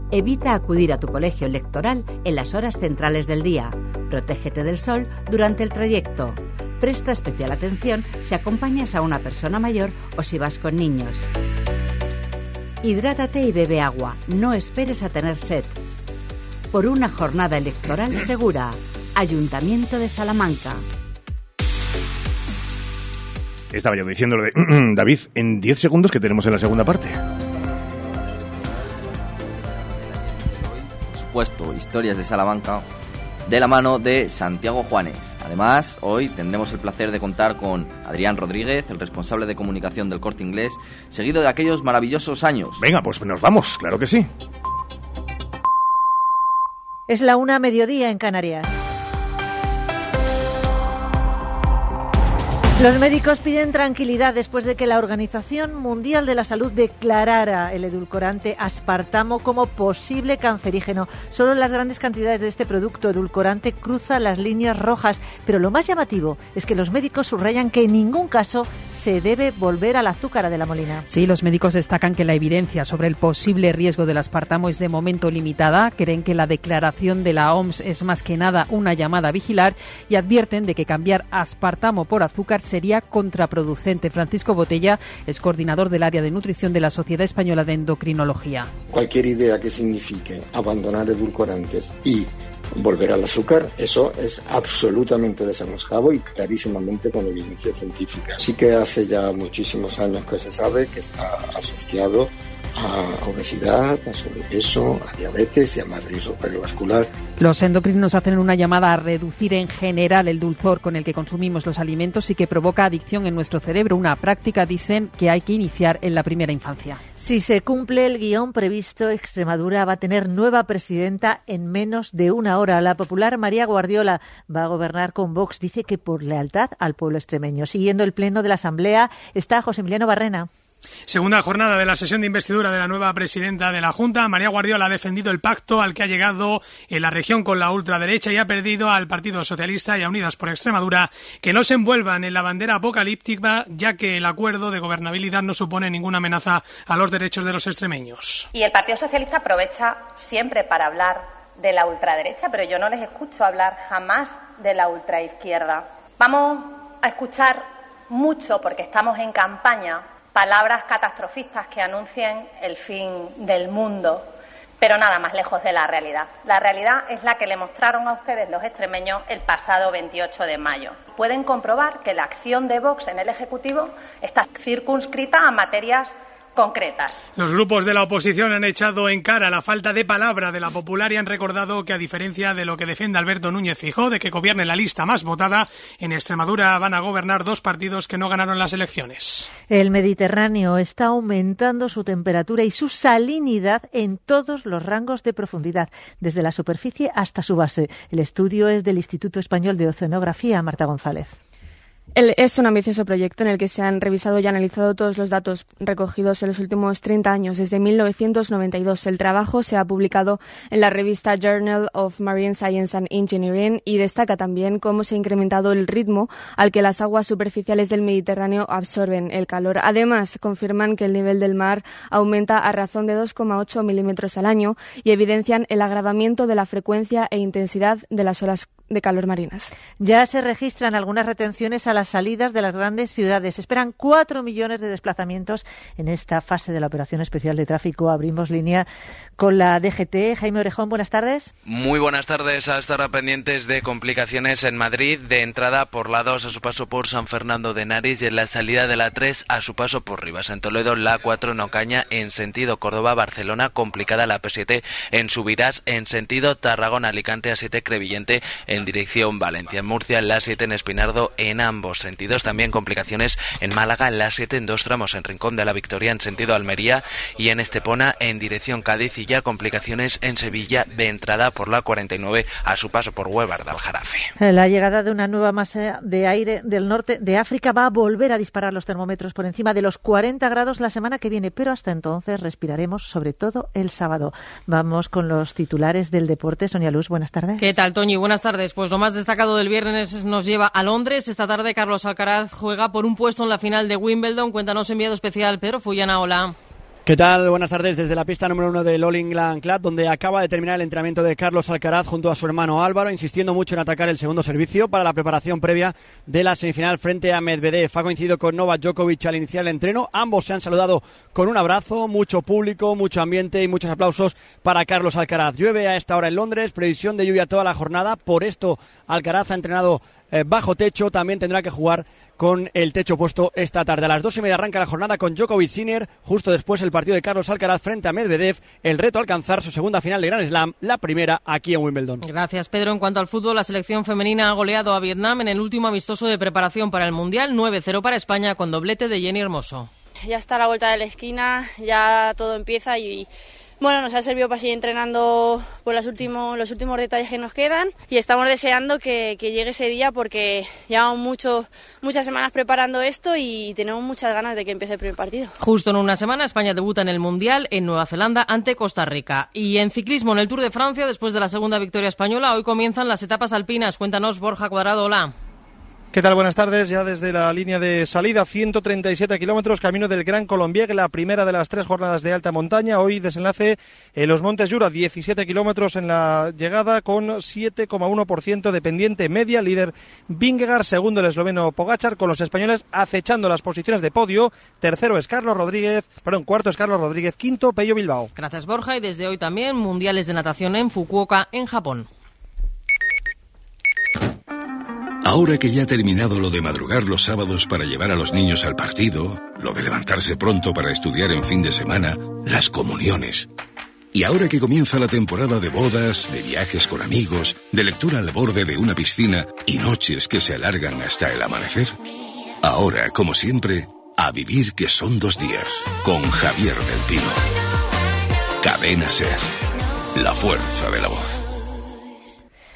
Evita acudir a tu colegio electoral en las horas centrales del día. Protégete del sol durante el trayecto. Presta especial atención si acompañas a una persona mayor o si vas con niños. Hidrátate y bebe agua. No esperes a tener sed. Por una jornada electoral segura. Ayuntamiento de Salamanca. Estaba yo diciéndolo de David en 10 segundos que tenemos en la segunda parte. Por supuesto, historias de Salamanca de la mano de Santiago Juanes. Además, hoy tendremos el placer de contar con Adrián Rodríguez, el responsable de comunicación del Corte Inglés, seguido de aquellos maravillosos años. Venga, pues nos vamos, claro que sí. Es la una mediodía en Canarias. Los médicos piden tranquilidad después de que la Organización Mundial de la Salud declarara el edulcorante aspartamo como posible cancerígeno. Solo las grandes cantidades de este producto edulcorante cruzan las líneas rojas, pero lo más llamativo es que los médicos subrayan que en ningún caso se debe volver al azúcar de la molina. Sí, los médicos destacan que la evidencia sobre el posible riesgo del aspartamo es de momento limitada, creen que la declaración de la OMS es más que nada una llamada a vigilar y advierten de que cambiar aspartamo por azúcar sería contraproducente. Francisco Botella es coordinador del área de nutrición de la Sociedad Española de Endocrinología. Cualquier idea que signifique abandonar edulcorantes y volver al azúcar. Eso es absolutamente desanoscado y clarísimamente con evidencia científica. Sí que hace ya muchísimos años que se sabe que está asociado a obesidad, a sobrepeso, a diabetes y a más riesgo cardiovascular. Los endocrinos hacen una llamada a reducir en general el dulzor con el que consumimos los alimentos y que provoca adicción en nuestro cerebro, una práctica, dicen, que hay que iniciar en la primera infancia. Si se cumple el guion previsto, Extremadura va a tener nueva presidenta en menos de una hora. La popular María Guardiola va a gobernar con Vox. Dice que por lealtad al pueblo extremeño. Siguiendo el pleno de la Asamblea está José Emiliano Barrena. Segunda jornada de la sesión de investidura de la nueva presidenta de la Junta. María Guardiola ha defendido el pacto al que ha llegado en la región con la ultraderecha y ha perdido al Partido Socialista y a Unidas por Extremadura que no se envuelvan en la bandera apocalíptica, ya que el acuerdo de gobernabilidad no supone ninguna amenaza a los derechos de los extremeños. Y el Partido Socialista aprovecha siempre para hablar de la ultraderecha, pero yo no les escucho hablar jamás de la ultraizquierda. Vamos a escuchar mucho, porque estamos en campaña, palabras catastrofistas que anuncien el fin del mundo, pero nada más lejos de la realidad. La realidad es la que le mostraron a ustedes los extremeños el pasado 28 de mayo. Pueden comprobar que la acción de Vox en el Ejecutivo está circunscrita a materias concretas. Los grupos de la oposición han echado en cara la falta de palabra de la popular y han recordado que, a diferencia de lo que defiende Alberto Núñez Fijó, de que gobierne la lista más votada, en Extremadura van a gobernar dos partidos que no ganaron las elecciones. El Mediterráneo está aumentando su temperatura y su salinidad en todos los rangos de profundidad, desde la superficie hasta su base. El estudio es del Instituto Español de Oceanografía, Marta González. Es un ambicioso proyecto en el que se han revisado y analizado todos los datos recogidos en los últimos 30 años, desde 1992. El trabajo se ha publicado en la revista Journal of Marine Science and Engineering y destaca también cómo se ha incrementado el ritmo al que las aguas superficiales del Mediterráneo absorben el calor. Además, confirman que el nivel del mar aumenta a razón de 2,8 milímetros al año y evidencian el agravamiento de la frecuencia e intensidad de las olas de calor marinas. Ya se registran algunas retenciones a las salidas de las grandes ciudades. Esperan cuatro millones de desplazamientos en esta fase de la operación especial de tráfico. Abrimos línea con la DGT. Jaime Orejón, buenas tardes. Muy buenas tardes. A estar pendientes de complicaciones en Madrid, de entrada por la 2 a su paso por San Fernando de Nariz y en la salida de la 3 a su paso por Rivas. En Toledo, la 4 en Ocaña en sentido Córdoba-Barcelona, complicada la P7 en Subirás en sentido Tarragona-Alicante a 7 Crevillente en dirección Valencia. En Murcia, la 7 en Espinardo en ambos sentidos. También complicaciones en Málaga, la 7 en dos tramos en Rincón de la Victoria en sentido Almería y en Estepona en dirección Cádiz y ya complicaciones en Sevilla de entrada por la 49 a su paso por Huevar de Aljarafe. La llegada de una nueva masa de aire del norte de África va a volver a disparar los termómetros por encima de los 40 grados la semana que viene, pero hasta entonces respiraremos sobre todo el sábado. Vamos con los titulares del deporte. Sonia Luz, buenas tardes. ¿Qué tal, Toñi? Buenas tardes. Pues lo más destacado del viernes nos lleva a Londres. Esta tarde Carlos Alcaraz juega por un puesto en la final de Wimbledon. Cuéntanos enviado especial Pedro Fullana. Hola. ¿Qué tal? Buenas tardes desde la pista número uno del All England Club, donde acaba de terminar el entrenamiento de Carlos Alcaraz junto a su hermano Álvaro, insistiendo mucho en atacar el segundo servicio para la preparación previa de la semifinal frente a Medvedev. Ha coincidido con Novak Djokovic al iniciar el entreno. Ambos se han saludado con un abrazo, mucho público, mucho ambiente y muchos aplausos para Carlos Alcaraz. Llueve a esta hora en Londres, previsión de lluvia toda la jornada. Por esto, Alcaraz ha entrenado eh, bajo techo, también tendrá que jugar con el techo puesto esta tarde. A las dos y media arranca la jornada con Djokovic Sinner, justo después el partido de Carlos Alcaraz frente a Medvedev, el reto a alcanzar su segunda final de Grand Slam, la primera aquí en Wimbledon. Gracias, Pedro. En cuanto al fútbol, la selección femenina ha goleado a Vietnam en el último amistoso de preparación para el Mundial, 9-0 para España, con doblete de Jenny Hermoso. Ya está a la vuelta de la esquina, ya todo empieza y bueno, nos ha servido para seguir entrenando por los últimos, los últimos detalles que nos quedan y estamos deseando que, llegue ese día porque llevamos mucho, muchas semanas preparando esto y tenemos muchas ganas de que empiece el primer partido. Justo en una semana España debuta en el Mundial en Nueva Zelanda ante Costa Rica. Y en ciclismo en el Tour de Francia, después de la segunda victoria española, hoy comienzan las etapas alpinas. Cuéntanos, Borja Cuadrado, hola. ¿Qué tal? Buenas tardes. Ya desde la línea de salida, 137 kilómetros, camino del Gran Colombier, la primera de las tres jornadas de alta montaña. Hoy desenlace en los Montes Jura, 17 kilómetros en la llegada, con 7,1% de pendiente media. Líder Vingegaard, segundo el esloveno Pogachar, con los españoles acechando las posiciones de podio. Tercero es Carlos Rodríguez, perdón, cuarto es Carlos Rodríguez, quinto Pello Bilbao. Gracias, Borja. Y desde hoy también Mundiales de Natación en Fukuoka, en Japón. Ahora que ya ha terminado lo de madrugar los sábados para llevar a los niños al partido, lo de levantarse pronto para estudiar en fin de semana, las comuniones. Y ahora que comienza la temporada de bodas, de viajes con amigos, de lectura al borde de una piscina y noches que se alargan hasta el amanecer, ahora, como siempre, a vivir que son dos días, con Javier del Pino. Cadena Ser, la fuerza de la voz.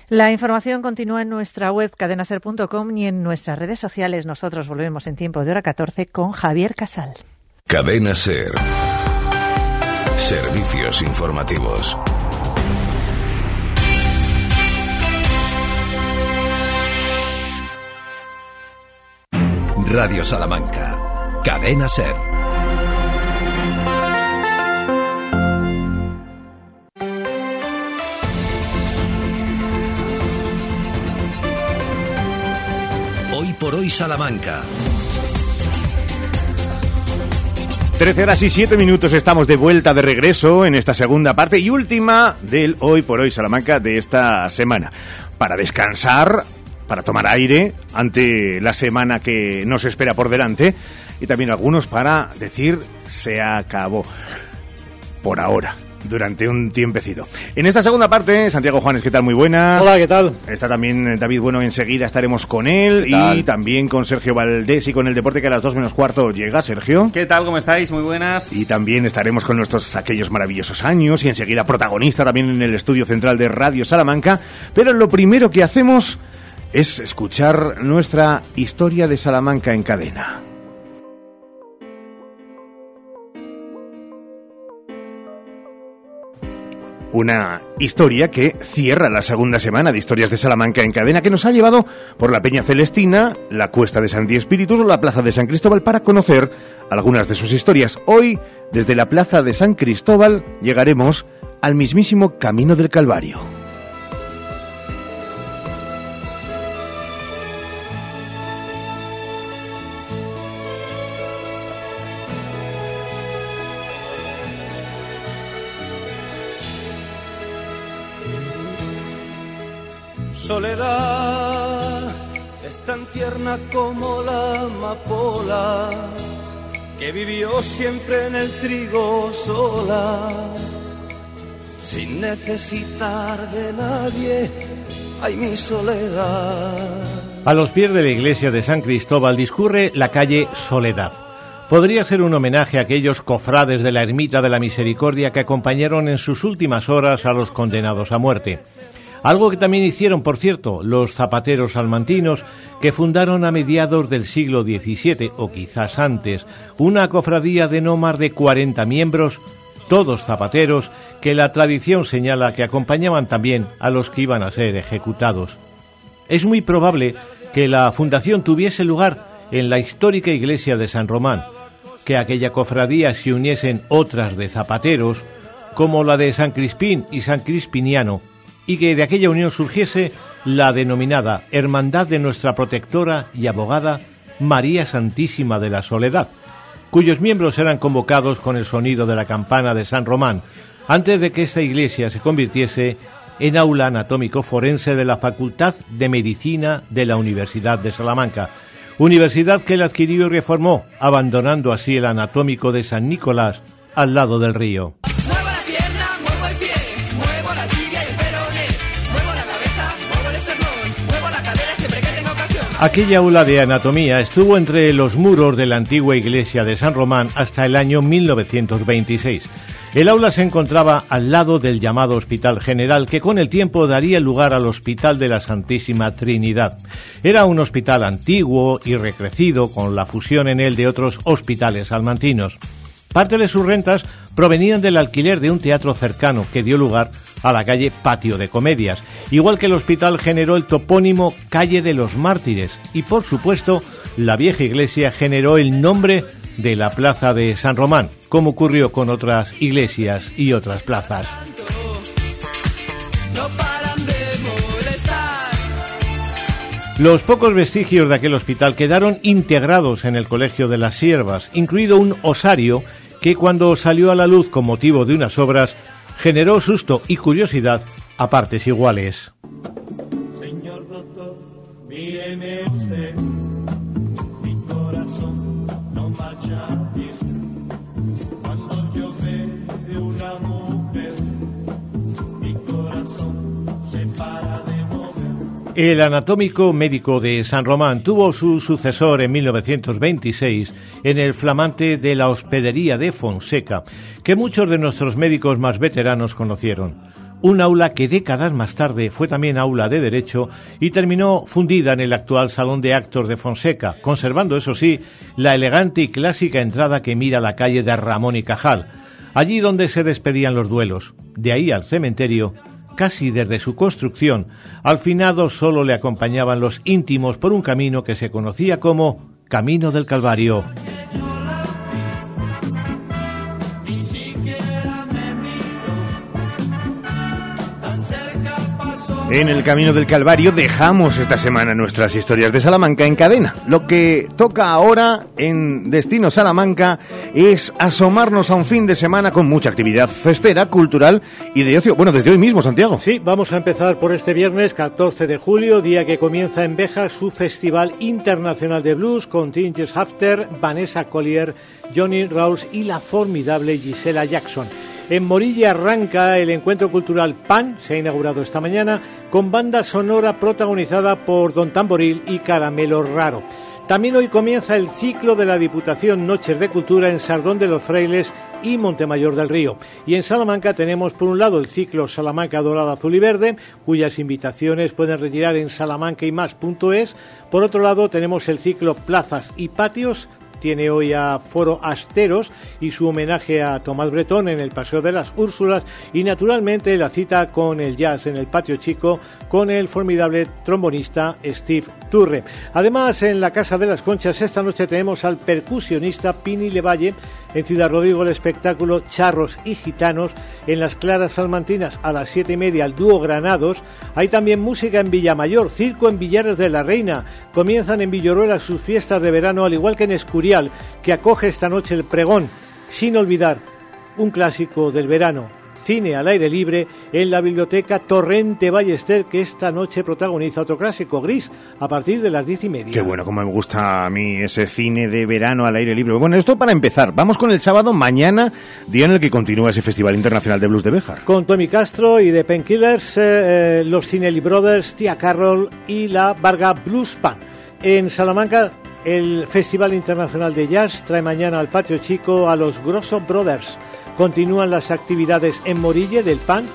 La información continúa en nuestra web cadenaser.com y en nuestras redes sociales. Nosotros volvemos en tiempo de hora 14 con Javier Casal. Cadena Ser. Servicios informativos. Radio Salamanca. Cadena Ser. Por hoy Salamanca. 13 horas y 7 minutos estamos de vuelta de regreso en esta segunda parte y última del Hoy por Hoy Salamanca de esta semana. Para descansar, para tomar aire ante la semana que nos espera por delante y también algunos para decir se acabó. Por ahora durante un tiempecito. En esta segunda parte, Santiago Juanes, ¿qué tal? Muy buenas. Hola, ¿qué tal? Está también eh, David Bueno, enseguida estaremos con él y también con Sergio Valdés y con el deporte que a las dos menos cuarto llega, Sergio. ¿Qué tal? ¿Cómo estáis? Muy buenas. Y también estaremos con nuestros aquellos maravillosos años y enseguida protagonista también en el estudio central de Radio Salamanca. Pero lo primero que hacemos es escuchar nuestra historia de Salamanca en cadena. Una historia que cierra la segunda semana de Historias de Salamanca en cadena que nos ha llevado por la Peña Celestina, la Cuesta de Santi Espíritus o la Plaza de San Cristóbal para conocer algunas de sus historias. Hoy, desde la Plaza de San Cristóbal, llegaremos al mismísimo Camino del Calvario. Como la amapola que vivió siempre en el trigo sola, sin necesitar de nadie. Ay, mi soledad. A los pies de la iglesia de San Cristóbal discurre la calle Soledad. Podría ser un homenaje a aquellos cofrades de la Ermita de la Misericordia que acompañaron en sus últimas horas a los condenados a muerte. Algo que también hicieron, por cierto, los zapateros salmantinos, que fundaron a mediados del siglo XVII, o quizás antes, una cofradía de no más de 40 miembros, todos zapateros, que la tradición señala que acompañaban también a los que iban a ser ejecutados. Es muy probable que la fundación tuviese lugar en la histórica iglesia de San Román, que aquella cofradía se uniesen otras de zapateros, como la de San Crispín y San Crispiniano, y que de aquella unión surgiese la denominada Hermandad de nuestra protectora y abogada María Santísima de la Soledad, cuyos miembros eran convocados con el sonido de la campana de San Román, antes de que esta iglesia se convirtiese en aula anatómico forense de la Facultad de Medicina de la Universidad de Salamanca. Universidad que él adquirió y reformó, abandonando así el anatómico de San Nicolás al lado del río. Aquella aula de anatomía estuvo entre los muros de la antigua iglesia de San Román hasta el año 1926. El aula se encontraba al lado del llamado Hospital General, que con el tiempo daría lugar al Hospital de la Santísima Trinidad. Era un hospital antiguo y recrecido, con la fusión en él de otros hospitales salmantinos. Parte de sus rentas provenían del alquiler de un teatro cercano que dio lugar a la calle Patio de Comedias, igual que el hospital generó el topónimo Calle de los Mártires. Y por supuesto la vieja iglesia generó el nombre de la Plaza de San Román, como ocurrió con otras iglesias y otras plazas. Los pocos vestigios de aquel hospital quedaron integrados en el Colegio de las Siervas, incluido un osario que cuando salió a la luz con motivo de unas obras generó susto y curiosidad a partes iguales. El anatómico médico de San Román tuvo su sucesor en 1926 en el flamante de la hospedería de Fonseca, que muchos de nuestros médicos más veteranos conocieron. Un aula que décadas más tarde fue también aula de Derecho y terminó fundida en el actual Salón de Actos de Fonseca, conservando, eso sí, la elegante y clásica entrada que mira la calle de Ramón y Cajal, allí donde se despedían los duelos. De ahí al cementerio casi desde su construcción, al finado solo le acompañaban los íntimos por un camino que se conocía como Camino del Calvario. En el camino del Calvario dejamos esta semana nuestras historias de Salamanca en cadena. Lo que toca ahora en Destino Salamanca es asomarnos a un fin de semana con mucha actividad festera, cultural y de ocio. Bueno, desde hoy mismo, Santiago. Sí, vamos a empezar por este viernes 14 de julio, día que comienza en Beja su Festival Internacional de Blues con Tinges Hafter, Vanessa Collier, Johnny Rawls y la formidable Gisela Jackson. En Morilla arranca el encuentro cultural PAN, se ha inaugurado esta mañana, con banda sonora protagonizada por Don Tamboril y Caramelo Raro. También hoy comienza el ciclo de la Diputación Noches de Cultura en Sardón de los Frailes y Montemayor del Río. Y en Salamanca tenemos por un lado el ciclo Salamanca Dorada Azul y Verde, cuyas invitaciones pueden retirar en salamanca y. Por otro lado tenemos el ciclo Plazas y Patios tiene hoy a Foro Asteros y su homenaje a Tomás Bretón en el Paseo de las Úrsulas y naturalmente la cita con el jazz en el Patio Chico con el formidable trombonista Steve Turre. Además, en la Casa de las Conchas esta noche tenemos al percusionista Pini Levalle en Ciudad Rodrigo el espectáculo Charros y Gitanos, en las Claras Salmantinas a las siete y media el dúo Granados. Hay también música en Villamayor, circo en Villares de la Reina. Comienzan en Villoruela sus fiestas de verano, al igual que en Escurial, que acoge esta noche el pregón, sin olvidar un clásico del verano, cine al aire libre en la biblioteca Torrente Ballester, que esta noche protagoniza otro clásico, Gris, a partir de las diez y media. Qué bueno, como me gusta a mí ese cine de verano al aire libre. Bueno, esto para empezar. Vamos con el sábado, mañana, día en el que continúa ese Festival Internacional de Blues de Béjar. Con Tommy Castro y The Painkillers, eh, eh, los Cinelli Brothers, Tia Carroll y la Varga Blues Band. En Salamanca el Festival Internacional de Jazz trae mañana al Patio Chico a los Grosso Brothers. Continúan las actividades en Morille del PAN.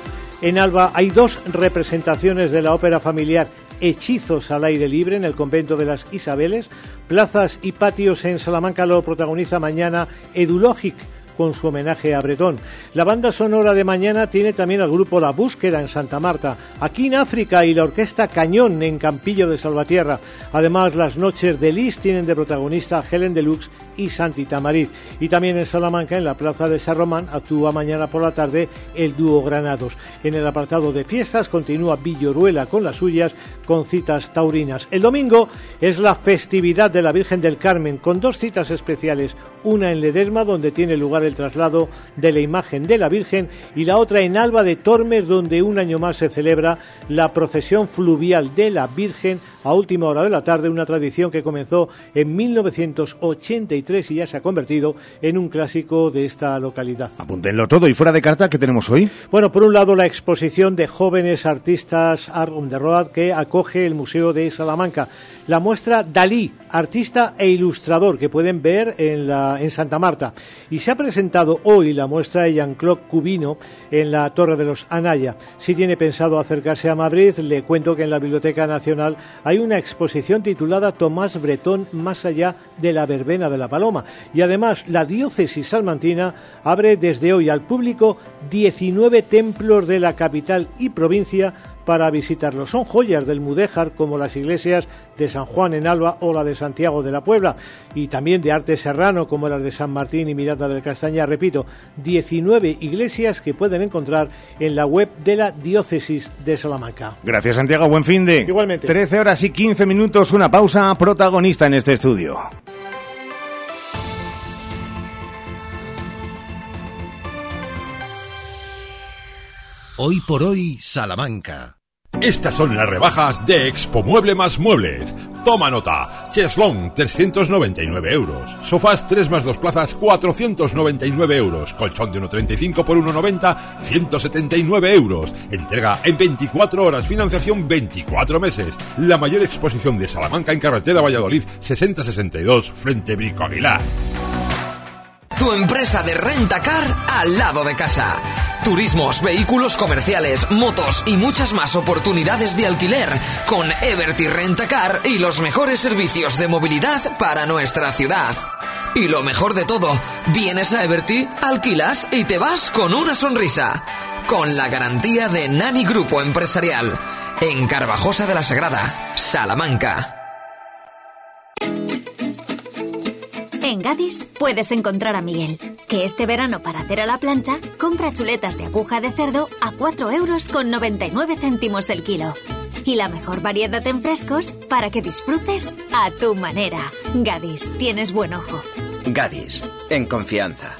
En Alba hay dos representaciones de la ópera familiar Hechizos al aire libre en el convento de las Isabeles. Plazas y patios en Salamanca lo protagoniza mañana Edulogic con su homenaje a Bretón. La banda sonora de mañana tiene también al grupo La Búsqueda en Santa Marta, aquí en África y la orquesta Cañón en Campillo de Salvatierra. Además, las noches de Lis tienen de protagonista Helen Deluxe y Santi Tamariz. Y también en Salamanca, en la plaza de San Román, actúa mañana por la tarde el dúo Granados. En el apartado de fiestas continúa Villoruela con las suyas, con citas taurinas. El domingo es la festividad de la Virgen del Carmen, con dos citas especiales, una en Ledesma, donde tiene lugar el traslado de la imagen de la Virgen y la otra en Alba de Tormes, donde un año más se celebra la procesión fluvial de la Virgen a última hora de la tarde, una tradición que comenzó en 1983 y ya se ha convertido en un clásico de esta localidad. Apúntenlo todo y fuera de carta, ¿qué tenemos hoy? Bueno, por un lado la exposición de jóvenes artistas Art on the Road que acoge el Museo de Salamanca. La muestra Dalí, artista e ilustrador, que pueden ver en, la, en Santa Marta. Y se ha presentado hoy la muestra de Jean-Claude Cubino en la Torre de los Anaya. Si tiene pensado acercarse a Madrid, le cuento que en la Biblioteca Nacional hay una exposición titulada Tomás Bretón más allá de la verbena de la paloma. Y además, la diócesis salmantina abre desde hoy al público 19 templos de la capital y provincia para visitarlos. Son joyas del Mudéjar como las iglesias de San Juan en Alba o la de Santiago de la Puebla y también de arte serrano como las de San Martín y Miranda del Castaña. Repito, 19 iglesias que pueden encontrar en la web de la diócesis de Salamanca. Gracias Santiago, buen fin de. Igualmente. 13 horas y 15 minutos, una pausa protagonista en este estudio. Hoy por hoy, Salamanca. Estas son las rebajas de Expo Mueble más Muebles. Toma nota. Cheslong, 399 euros. Sofás 3 más 2 plazas, 499 euros. Colchón de 1,35 por 1,90, 179 euros. Entrega en 24 horas. Financiación 24 meses. La mayor exposición de Salamanca en carretera Valladolid, 6062, frente Brico Aguilar. Tu empresa de rentacar al lado de casa. Turismos, vehículos comerciales, motos y muchas más oportunidades de alquiler con Everty Rentacar y los mejores servicios de movilidad para nuestra ciudad. Y lo mejor de todo, vienes a Everty, alquilas y te vas con una sonrisa. Con la garantía de Nani Grupo Empresarial. En Carvajosa de la Sagrada, Salamanca. En Gadis puedes encontrar a Miguel, que este verano para hacer a la plancha compra chuletas de aguja de cerdo a 4 euros con 99 céntimos el kilo. Y la mejor variedad en frescos para que disfrutes a tu manera. Gadis, tienes buen ojo. Gadis, en confianza.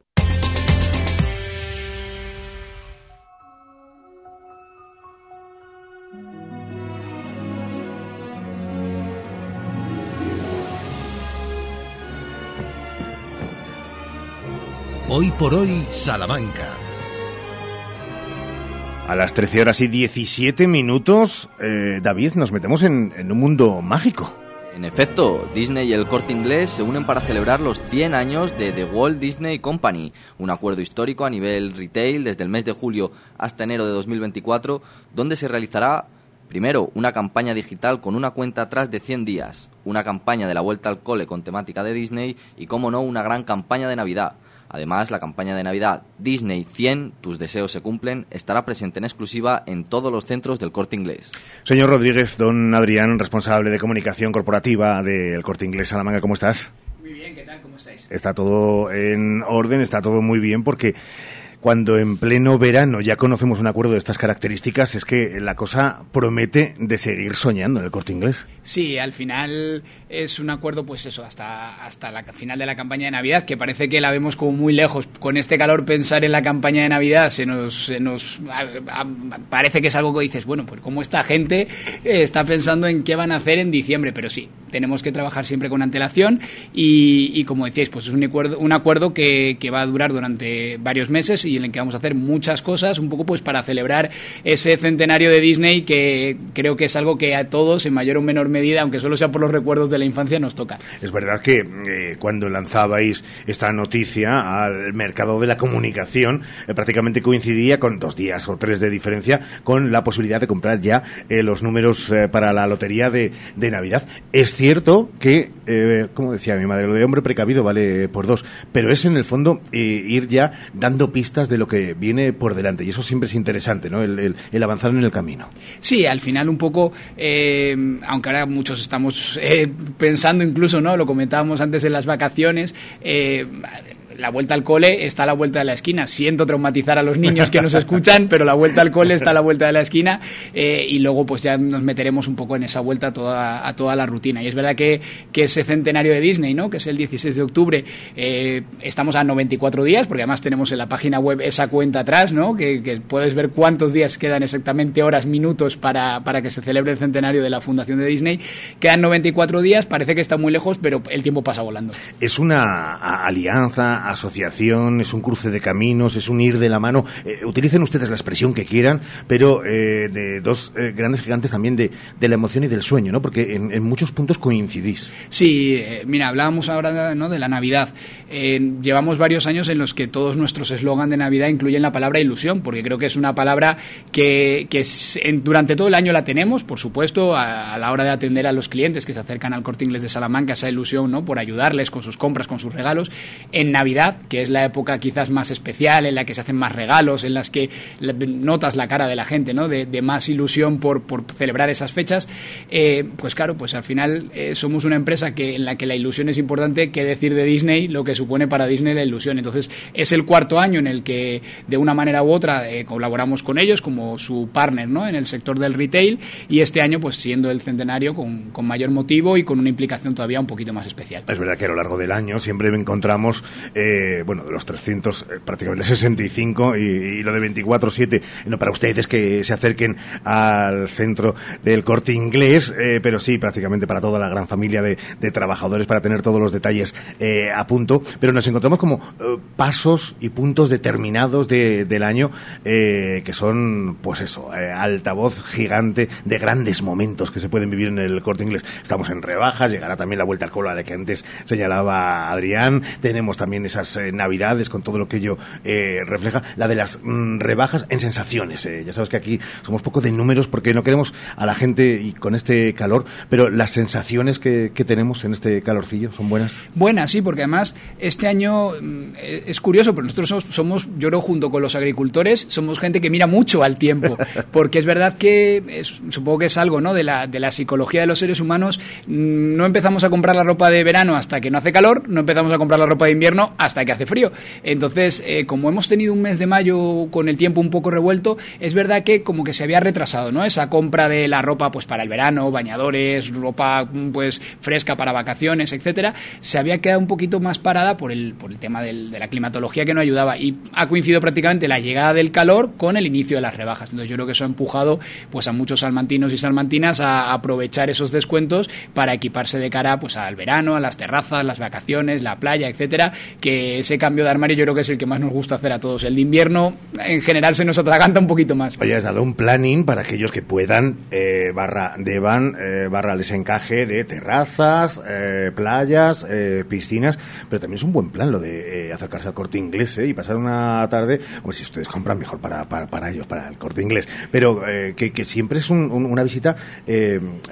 Hoy por hoy, Salamanca. A las 13 horas y 17 minutos, eh, David, nos metemos en, en un mundo mágico. En efecto, Disney y el Corte Inglés se unen para celebrar los 100 años de The Walt Disney Company, un acuerdo histórico a nivel retail desde el mes de julio hasta enero de 2024, donde se realizará primero una campaña digital con una cuenta atrás de 100 días, una campaña de la vuelta al cole con temática de Disney y, como no, una gran campaña de Navidad. Además, la campaña de Navidad Disney 100, tus deseos se cumplen, estará presente en exclusiva en todos los centros del Corte Inglés. Señor Rodríguez, don Adrián, responsable de comunicación corporativa del Corte Inglés Salamanca, ¿cómo estás? Muy bien, ¿qué tal? ¿Cómo estáis? Está todo en orden, está todo muy bien porque cuando en pleno verano ya conocemos un acuerdo de estas características, es que la cosa promete de seguir soñando en el corte inglés. Sí, al final es un acuerdo, pues eso, hasta, hasta la final de la campaña de Navidad, que parece que la vemos como muy lejos. Con este calor, pensar en la campaña de Navidad se nos, se nos parece que es algo que dices, bueno, pues como esta gente eh, está pensando en qué van a hacer en diciembre, pero sí, tenemos que trabajar siempre con antelación y, como decíais, pues es un acuerdo, un acuerdo que, que va a durar durante varios meses en el que vamos a hacer muchas cosas, un poco pues para celebrar ese centenario de Disney que creo que es algo que a todos, en mayor o menor medida, aunque solo sea por los recuerdos de la infancia, nos toca. Es verdad que eh, cuando lanzabais esta noticia al mercado de la comunicación, eh, prácticamente coincidía con dos días o tres de diferencia con la posibilidad de comprar ya eh, los números para la lotería de, de Navidad. Es cierto que, como decía mi madre, lo de hombre precavido vale por dos, pero es en el fondo ir ya dando pistas de lo que viene por delante. Y eso siempre es interesante, ¿no? El, el, avanzar en el camino. Sí, al final un poco, eh, aunque ahora muchos estamos eh, pensando incluso, ¿no? Lo comentábamos antes en las vacaciones, eh, la vuelta al cole está a la vuelta de la esquina. Siento traumatizar a los niños que nos escuchan, pero la vuelta al cole está a la vuelta de la esquina eh, y luego pues ya nos meteremos un poco en esa vuelta toda, a toda la rutina. Y es verdad que, que ese centenario de Disney, ¿no? que es el 16 de octubre, eh, estamos a 94 días, porque además tenemos en la página web esa cuenta atrás, ¿no? que, que puedes ver cuántos días quedan exactamente, horas, minutos para, para que se celebre el centenario de la fundación de Disney. Quedan 94 días, parece que está muy lejos, pero el tiempo pasa volando. Es una alianza asociación, es un cruce de caminos, es un ir de la mano. Eh, utilicen ustedes la expresión que quieran, pero eh, de dos eh, grandes gigantes también de, de, la emoción y del sueño, ¿no? Porque en, muchos puntos coincidís. Sí, mira, hablábamos ahora ¿no? de la Navidad. llevamos varios años en los que todos nuestros eslogan de Navidad incluyen la palabra ilusión, porque creo que es una palabra que, que durante todo el año la tenemos, por supuesto, a, a, la hora de atender a los clientes que se acercan al corte inglés de Salamanca, esa ilusión, ¿no? Por ayudarles con sus compras, con sus regalos. En Navidad que es la época quizás más especial, en la que se hacen más regalos, en las que notas la cara de la gente, ¿no? De, más ilusión por, celebrar esas fechas, eh, pues claro, pues al final eh, somos una empresa que, en la que la ilusión es importante, que decir de Disney lo que supone para Disney la ilusión. Entonces, es el cuarto año en el que de una manera u otra eh, colaboramos con ellos como su partner, ¿no? En el sector del retail y este año, pues siendo el centenario con, con mayor motivo y con una implicación todavía un poquito más especial. Es verdad que a lo largo del año siempre encontramos bueno, de los 300, eh, prácticamente 65 y, y lo de 24-7, no para ustedes que se acerquen al centro del corte inglés, eh, pero sí, prácticamente para toda la gran familia de, trabajadores para tener todos los detalles eh, a punto. Pero nos encontramos como pasos y puntos determinados del año que son, pues eso, altavoz gigante de grandes momentos que se pueden vivir en el corte inglés. Estamos en rebajas, llegará también la vuelta al colo a la que antes señalaba Adrián. Tenemos también esas navidades, con todo lo que ello eh, refleja, la de las mm, rebajas en sensaciones. Eh. Ya sabes que aquí somos poco de números porque no queremos a la gente y con este calor, pero las sensaciones que, tenemos en este calorcillo son buenas. Buenas, sí, porque además este año mm, es curioso, pero nosotros somos, yo creo, junto con los agricultores, somos gente que mira mucho al tiempo, porque es verdad que supongo que es algo ¿no? de, la, de la psicología de los seres humanos. Mm, no empezamos a comprar la ropa de verano hasta que no hace calor, no empezamos a comprar la ropa de invierno hasta que hace frío. Entonces, eh, como hemos tenido un mes de mayo con el tiempo un poco revuelto, es verdad que como que se había retrasado, ¿no? Esa compra de la ropa pues para el verano, bañadores, ropa pues fresca para vacaciones, etcétera, se había quedado un poquito más parada por el, por el tema de la climatología que no ayudaba y ha coincidido prácticamente la llegada del calor con el inicio de las rebajas. Entonces, yo creo que eso ha empujado pues a muchos salmantinos y salmantinas a aprovechar esos descuentos para equiparse de cara pues al verano, a las terrazas, las vacaciones, la playa, etcétera, que ese cambio de armario yo creo que es el que más nos gusta hacer a todos. El de invierno, en general, se nos atraganta un poquito más. Oye, has dado un planning para aquellos que puedan, eh, barra deban, eh, barra les encaje de terrazas, eh, playas, eh, piscinas, pero también es un buen plan lo de eh, acercarse al corte inglés y pasar una tarde, hombre, si ustedes compran mejor para, para, ellos, para el corte inglés, pero que, siempre es un, una visita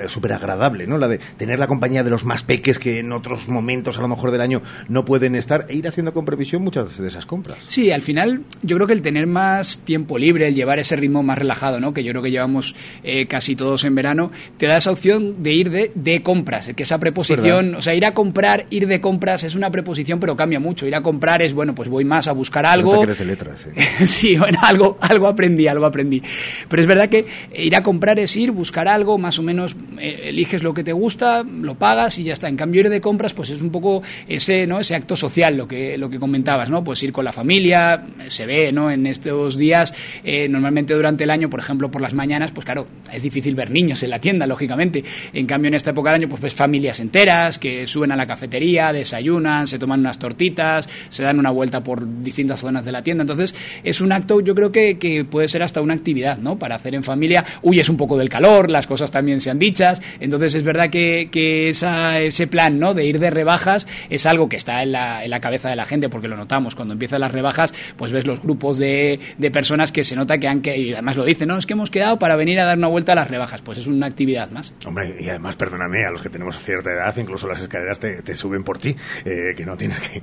súper agradable, ¿no? La de tener la compañía de los más peques que en otros momentos, a lo mejor del año, no pueden estar e ir haciendo con previsión muchas de esas compras. Sí, al final yo creo que el tener más tiempo libre, el llevar ese ritmo más relajado, ¿no? que yo creo que llevamos eh, casi todos en verano, te da esa opción de ir de, de compras, que esa preposición, o sea, ir a comprar, ir de compras es una preposición, pero cambia mucho. Ir a comprar es, bueno, pues voy más a buscar algo. Que de letras, ¿eh? sí, bueno, algo, algo aprendí, algo aprendí. Pero es verdad que ir a comprar es ir, buscar algo, más o menos eh, eliges lo que te gusta, lo pagas y ya está. En cambio, ir de compras, pues es un poco ese, ¿no? ese acto social, lo que, lo que comentabas, ¿no? Pues ir con la familia, se ve, ¿no? En estos días, eh, normalmente durante el año, por ejemplo, por las mañanas, pues claro, es difícil ver niños en la tienda, lógicamente. En cambio, en esta época del año, pues, pues familias enteras que suben a la cafetería, desayunan, se toman unas tortitas, se dan una vuelta por distintas zonas de la tienda. Entonces, es un acto, yo creo que, que puede ser hasta una actividad, ¿no? Para hacer en familia, huyes un poco del calor, las cosas también sean dichas. Entonces, es verdad que, que ese plan, ¿no? De ir de rebajas es algo que está en la, en la cabeza de la gente, porque lo notamos, cuando empiezan las rebajas, pues ves los grupos de, de personas que se nota que han, que, y además lo dicen, no, es que hemos quedado para venir a dar una vuelta a las rebajas, pues es una actividad más. Hombre, y además, perdóname, a los que tenemos cierta edad, incluso las escaleras te, te suben por ti, eh, que no tienes que,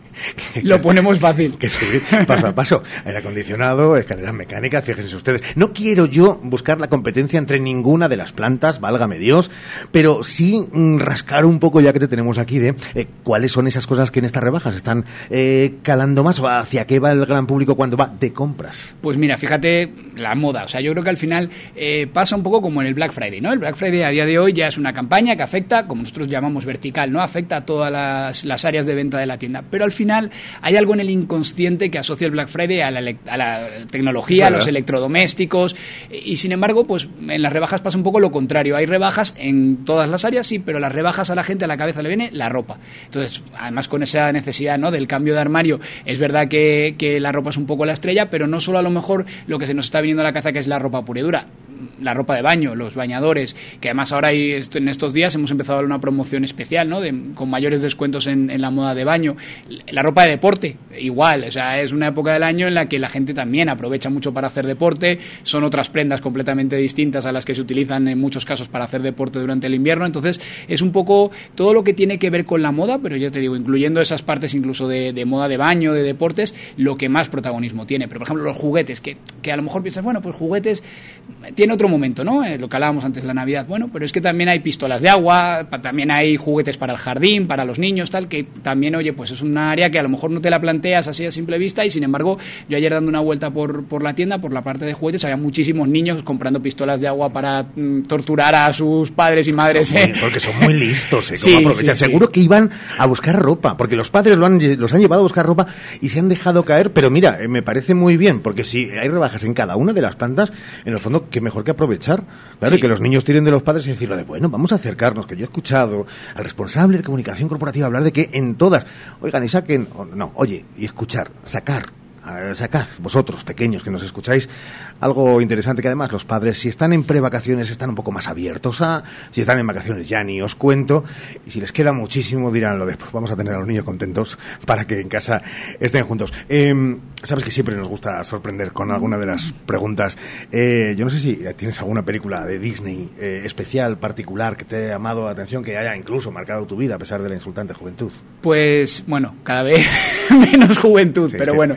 que- Lo ponemos fácil. que subir paso a paso. Aire acondicionado, escaleras mecánicas, fíjense ustedes. No quiero yo buscar la competencia entre ninguna de las plantas, válgame Dios, pero sí mm, rascar un poco, ya que te tenemos aquí, de eh, cuáles son esas cosas que en estas rebajas están eh, calando más o hacia qué va el gran público cuando va de compras. Pues mira, fíjate la moda. O sea, yo creo que al final eh, pasa un poco como en el Black Friday, ¿no? El Black Friday a día de hoy ya es una campaña que afecta, como nosotros llamamos vertical, ¿no? Afecta a todas las, las áreas de venta de la tienda. Pero al final hay algo en el inconsciente que asocia el Black Friday a la, elec- a la tecnología, a los electrodomésticos. Y sin embargo, pues en las rebajas pasa un poco lo contrario. Hay rebajas en todas las áreas, sí, pero las rebajas a la gente a la cabeza le viene la ropa. Entonces, además con esa necesidad ¿no? del cambio de armario, es verdad que, que la ropa es un poco la estrella, pero no solo a lo mejor lo que se nos está viniendo a la cabeza que es la ropa pura y dura la ropa de baño, los bañadores, que además ahora hay, en estos días hemos empezado a dar una promoción especial, ¿no? De- con mayores descuentos en, en la moda de baño. La ropa de deporte, igual, o sea, es una época del año en la que la gente también aprovecha mucho para hacer deporte, son otras prendas completamente distintas a las que se utilizan en muchos casos para hacer deporte durante el invierno, entonces es un poco todo lo que tiene que ver con la moda, pero yo te digo, incluyendo esas partes incluso de, de moda de baño, de deportes, lo que más protagonismo tiene. Pero, por ejemplo, los juguetes, que, que a lo mejor piensas, bueno, pues juguetes tiene otro momento, ¿no? Eh, lo que hablábamos antes de la Navidad. Bueno, pero es que también hay pistolas de agua, pa- también hay juguetes para el jardín, para los niños, tal, que también, oye, pues es un área que a lo mejor no te la planteas así a simple vista y sin embargo, yo ayer dando una vuelta por, por la tienda, por la parte de juguetes, había muchísimos niños comprando pistolas de agua para mm, torturar a sus padres y madres. Son muy- ¿eh? porque son muy listos, ¿eh? Sí, ¿Cómo aprovechar? sí, sí. Seguro que iban a buscar ropa, porque los padres lo han, los han llevado a buscar ropa y se han dejado caer. Pero mira, eh, me parece muy bien, porque si hay rebajas en cada una de las plantas, en el fondo, qué mejor que aprovechar. Claro, Sí. que los niños tiren de los padres y decirlo de, bueno, vamos a acercarnos, que yo he escuchado al responsable de comunicación corporativa hablar de que en todas, oigan, y saquen, o no, oye, y escuchar, sacar. Eh, Sacad, vosotros, pequeños que nos escucháis, algo interesante que además los padres, si están en prevacaciones, están un poco más abiertos a, si están en vacaciones ya ni os cuento, y si les queda muchísimo dirán lo de, "Pues vamos a tener a los niños contentos para que en casa estén juntos. Eh, Sabes que siempre nos gusta sorprender con alguna de las preguntas. Eh, yo no sé si tienes alguna película de Disney eh, especial, particular, que te haya llamado la atención, que haya incluso marcado tu vida a pesar de la insultante juventud. Pues bueno, cada vez menos juventud, Sí, pero bueno.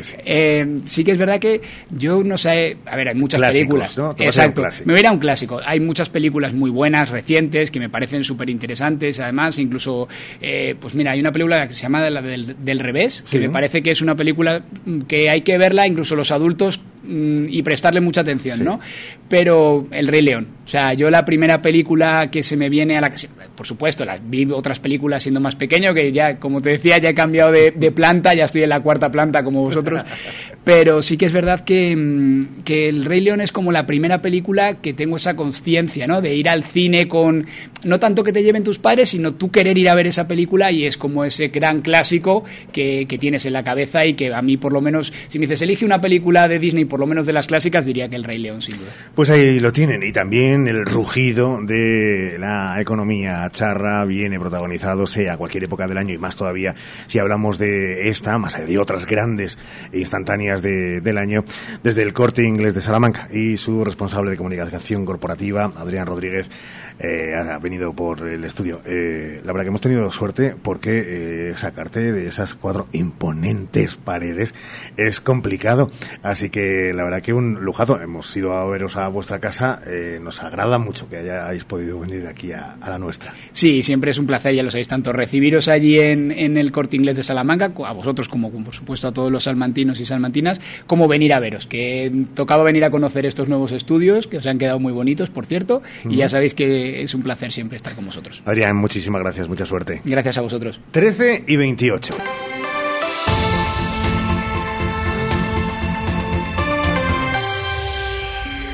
Sí. Eh, sí que es verdad que yo no sé, a ver, hay muchas Clásicos, películas. Exacto. Me voy a ir a un clásico. Hay muchas películas muy buenas, recientes, que me parecen súper interesantes. Además, incluso, eh, pues mira, hay una película que se llama La del, del revés, que Sí. me parece que es una película mm, que hay que verla, incluso los adultos, mm, y prestarle mucha atención, ¿no? Pero El Rey León. O sea, yo la primera película que se me viene a la por supuesto, las vi otras películas siendo más pequeño, que ya, como te decía, ya he cambiado de, de planta, ya estoy en la cuarta planta como vosotros. Pero sí que es verdad que, mm, que El Rey León es como la primera película que tengo esa conciencia, ¿no? De ir al cine con, no tanto que te lleven tus padres, sino tú querer ir a ver esa película y es como ese gran clásico que, que tienes en la cabeza y que a mí por lo menos, si me dices, elige una película de Disney, por lo menos de las clásicas, diría que El Rey León, sin. Pues ahí lo tienen. Y también el rugido de la economía charra viene protagonizado, sea cualquier época del año y más todavía si hablamos de esta, más de otras grandes e instantáneas de- del año, desde el corte inglés de Salamanca y su responsable de comunicación corporativa, Adrián Rodríguez. Eh, ha venido por el estudio. Eh, la verdad que hemos tenido suerte porque eh, sacarte de esas cuatro imponentes paredes es complicado. Así que la verdad que un lujazo. Hemos ido a veros a vuestra casa. eh, nos agrada mucho que hayáis podido venir aquí a, a la nuestra. Sí, siempre es un placer, ya lo sabéis, tanto recibiros allí en, en el corte inglés de Salamanca, a vosotros como por supuesto a todos los salmantinos y salmantinas, como venir a veros, que tocaba venir a conocer estos nuevos estudios, que os han quedado muy bonitos, por cierto, y ya sabéis que es un placer siempre estar con vosotros. Adrián, muchísimas gracias. Mucha suerte. Gracias a vosotros. 13 y 28.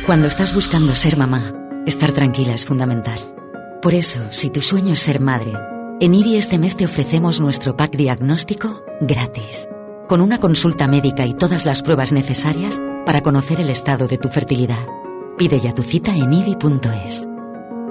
Cuando estás buscando ser mamá, estar tranquila es fundamental. Por eso, si tu sueño es ser madre, en IBI este mes te ofrecemos nuestro pack diagnóstico gratis, con una consulta médica y todas las pruebas necesarias para conocer el estado de tu fertilidad. Pide ya tu cita en IBI.es.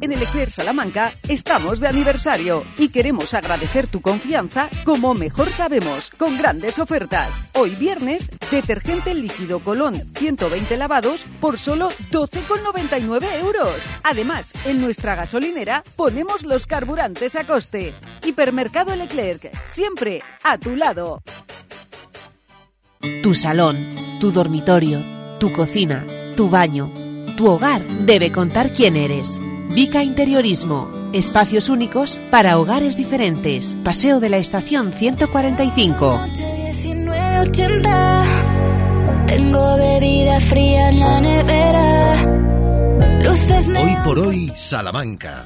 En el Eclair Salamanca estamos de aniversario y queremos agradecer tu confianza como mejor sabemos, con grandes ofertas. Hoy viernes, detergente líquido Colón 120 lavados por solo 12,99 euros. Además, en nuestra gasolinera ponemos los carburantes a coste. Hipermercado Leclerc, siempre a tu lado. Tu salón, tu dormitorio, tu cocina, tu baño, tu hogar debe contar quién eres. Vica Interiorismo. Espacios únicos para hogares diferentes. Paseo de la Estación 145. Tengo bebida fría en la nevera. Luces Hoy por hoy, Salamanca.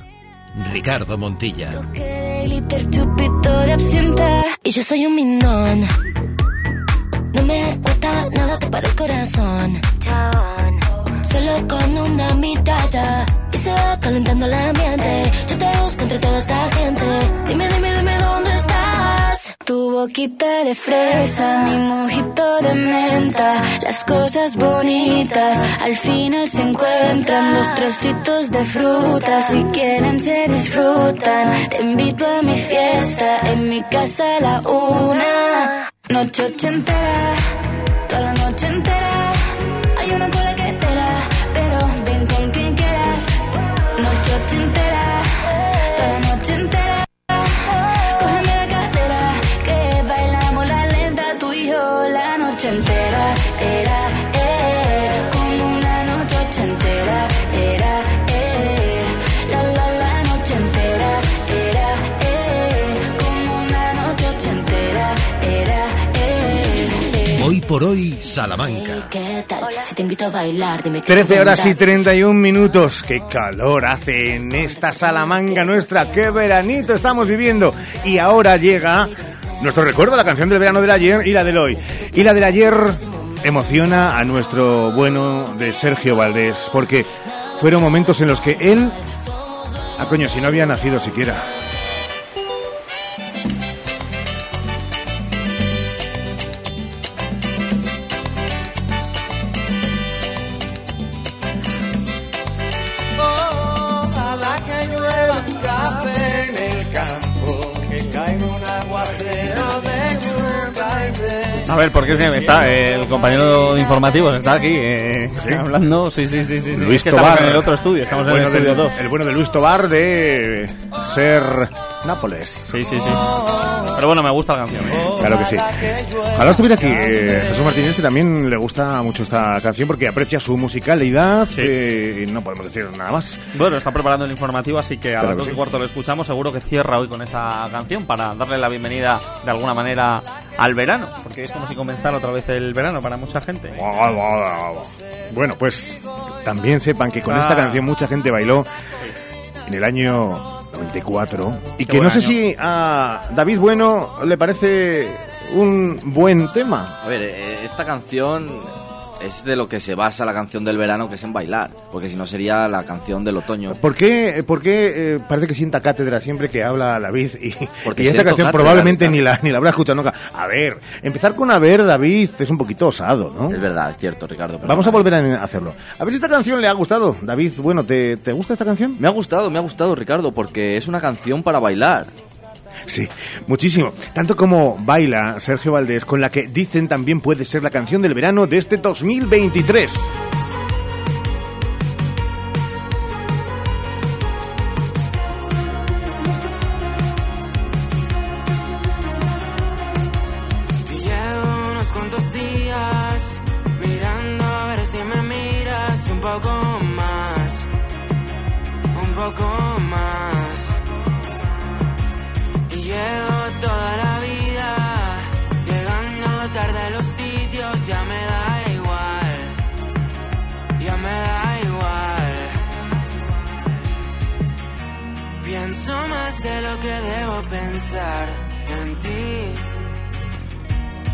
Ricardo Montilla. de glitter, chupito de absenta. Y yo soy un minón. No me cuesta nada te paro el corazón. Solo con una mirada. Y se va calentando el ambiente. Yo te busco entre toda esta gente. Dime, dime, dime dónde estás. Tu boquita de fresa, mi mojito de menta. Las cosas bonitas al final se encuentran. Los trocitos de fruta, si quieren se disfrutan. Te invito a mi fiesta, en mi casa a la una. Noche ochentera, por hoy, Salamanca. ¿Qué tal? Si te invito a bailar, dime que 13 tú horas y vendrás. 31 minutos. Qué calor hace en esta Salamanca nuestra. Qué veranito estamos viviendo. Y ahora llega nuestro recuerdo, la canción del verano del ayer y la del hoy. Y la del ayer emociona a nuestro bueno de Sergio Valdés, porque fueron momentos en los que él... Ah, coño, si no había nacido siquiera. A ver, porque está el compañero de informativos está aquí eh, hablando. Sí, sí, sí, sí. Luis Es que estamos Tobar. en el otro estudio, estamos en el bueno estudio del- 2. El bueno de Luis Tobar de ser Nápoles. Sí, sí, sí. Pero bueno, me gusta la canción. ¿eh? Claro que sí. Ojalá estuviera aquí eh, Jesús Martínez, que también le gusta mucho esta canción porque aprecia su musicalidad eh, y no podemos decir nada más. Bueno, está preparando el informativo, así que a Claro las dos y cuarto lo escuchamos. Seguro que cierra hoy con esta canción para darle la bienvenida de alguna manera al verano, porque es como si comenzara otra vez el verano para mucha gente. Bueno, pues también sepan que con Ah. esta canción mucha gente bailó en el año 94 y Qué que no sé si a David Bueno le parece un buen tema. A ver, eh, esta canción es de lo que se basa la canción del verano, que es en bailar, porque si no sería la canción del otoño. ¿Por qué, por qué, eh, parece que sienta cátedra siempre que habla David? Y, Porque y esta canción cátedra, probablemente ni la, ni la habrá escuchado nunca. A ver, empezar con a ver, David, es un poquito osado, ¿no? Es verdad, es cierto, Ricardo. Vamos a volver a hacerlo. A ver si esta canción le ha gustado. David, bueno, ¿te, te gusta esta canción? Me ha gustado, me ha gustado, Ricardo, porque es una canción para bailar. Sí, muchísimo. Tanto como baila Sergio Valdés, con la que dicen también puede ser la canción del verano de este 2023.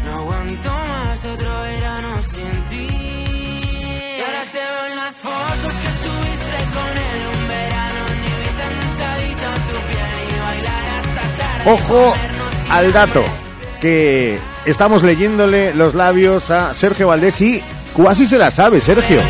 No que. Ojo al dato que estamos leyéndole los labios a Sergio Valdés y casi se la sabe, Sergio.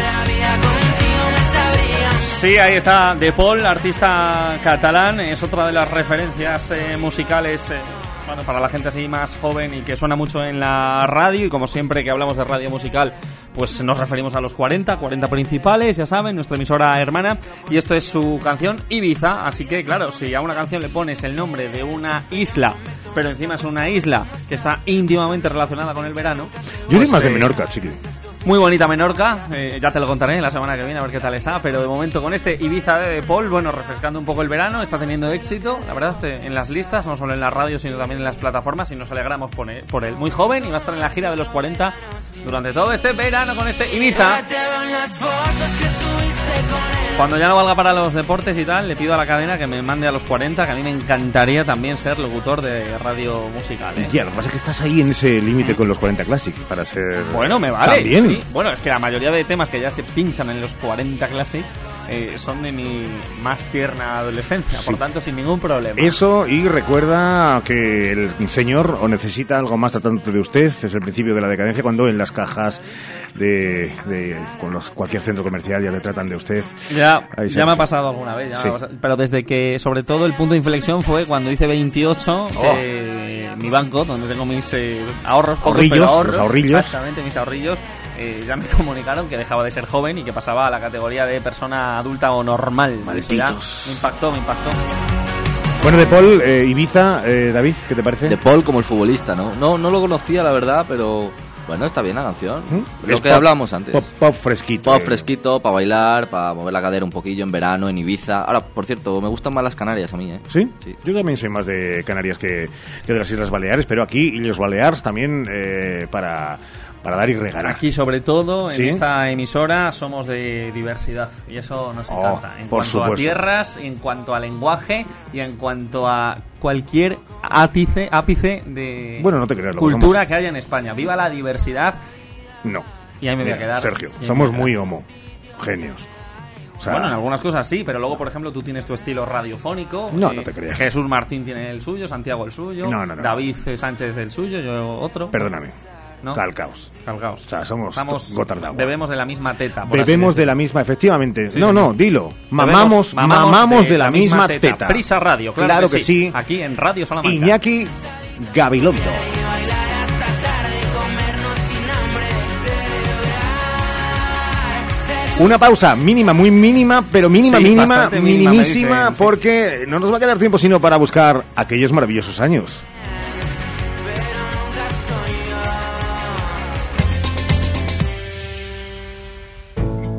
Sí, ahí está De Paul, artista catalán, es otra de las referencias eh, musicales eh, bueno, para la gente así más joven y que suena mucho en la radio y como siempre que hablamos de radio musical pues nos referimos a los 40, 40 principales, ya saben, nuestra emisora hermana y esto es su canción Ibiza, así que claro, si a una canción le pones el nombre de una isla pero encima es una isla que está íntimamente relacionada con el verano. Yo soy pues, más de eh, Menorca, chiqui. Muy bonita Menorca, eh, ya te lo contaré la semana que viene a ver qué tal está, pero de momento con este Ibiza de Paul, bueno, refrescando un poco el verano, está teniendo éxito, la verdad, eh, en las listas, no solo en la radio, sino también en las plataformas, y nos alegramos por él. Por. Muy joven y va a estar en la gira de los 40 durante todo este verano con este Ibiza. Cuando ya no valga para los deportes y tal, le pido a la cadena que me mande a los 40, que a mí me encantaría también ser locutor de radio musical. ¿eh? Ya, lo que pasa es que estás ahí en ese límite con los 40 Classic para ser. Bueno, me vale. También. sí. Bueno, es que la mayoría de temas que ya se pinchan en los 40 Classic eh, son de mi más tierna adolescencia, por tanto, sin ningún problema. Eso, y recuerda que el señor o necesita algo más tratando de usted, es el principio de la decadencia, cuando en las cajas de, de- con los, cualquier centro comercial ya le tratan de usted. Ya, ya me ha pasado alguna vez, ya Sí. pasado. pero desde que, sobre todo, el punto de inflexión fue cuando hice 28, Oh. eh, mi banco, donde tengo mis eh, ahorros, Ahorrillos, ahorros, los ahorrillos. Exactamente, mis ahorrillos. Eh, ya me comunicaron que dejaba de ser joven y que pasaba a la categoría de persona adulta o normal. Eso ya Malditos. Me impactó, me impactó. Bueno, de Paul, eh, Ibiza, eh, David, ¿qué te parece? De Paul como el futbolista, ¿no? No, no lo conocía, la verdad, pero bueno, está bien la canción. Lo Es que pop- hablábamos antes. Pop, pop fresquito. Pop eh. fresquito, para bailar, para mover la cadera un poquillo en verano, en Ibiza. Ahora, por cierto, me gustan más las Canarias a mí, ¿eh? ¿Sí? Yo también soy más de Canarias que, que de las Islas Baleares, pero aquí, y los Baleares también eh, para, para dar y regalar. Aquí, sobre todo, en ¿Sí? esta emisora, somos de diversidad y eso nos Oh, encanta. En por cuanto supuesto. a tierras, en cuanto a lenguaje y en cuanto a cualquier ápice, ápice de Bueno, no te creas, cultura somos- que haya en España. viva la diversidad. No. Y ahí me voy a quedar. Sergio, somos muy homo. Genios. O sea, bueno, en algunas cosas sí, pero luego, por ejemplo, tú tienes tu estilo radiofónico. No, eh, no te creas. Jesús Martín tiene el suyo, Santiago el suyo, No, no, no. David Sánchez el suyo, yo otro. Perdóname. ¿No? Calcaos. Calcaos. O sea, somos Estamos- gotas de agua. Bebemos de la misma teta. por Bebemos de la misma, efectivamente. Sí, no, no, dilo. Mamamos, mamamos, de, la, misma, teta. Prisa Radio, claro, que, sí. Aquí en Radio Salamanca. Iñaki Gabilondo. Una pausa mínima, muy mínima, pero mínima, Sí, mínima, minimísima, dicen, porque no nos va a quedar tiempo sino para buscar aquellos maravillosos años.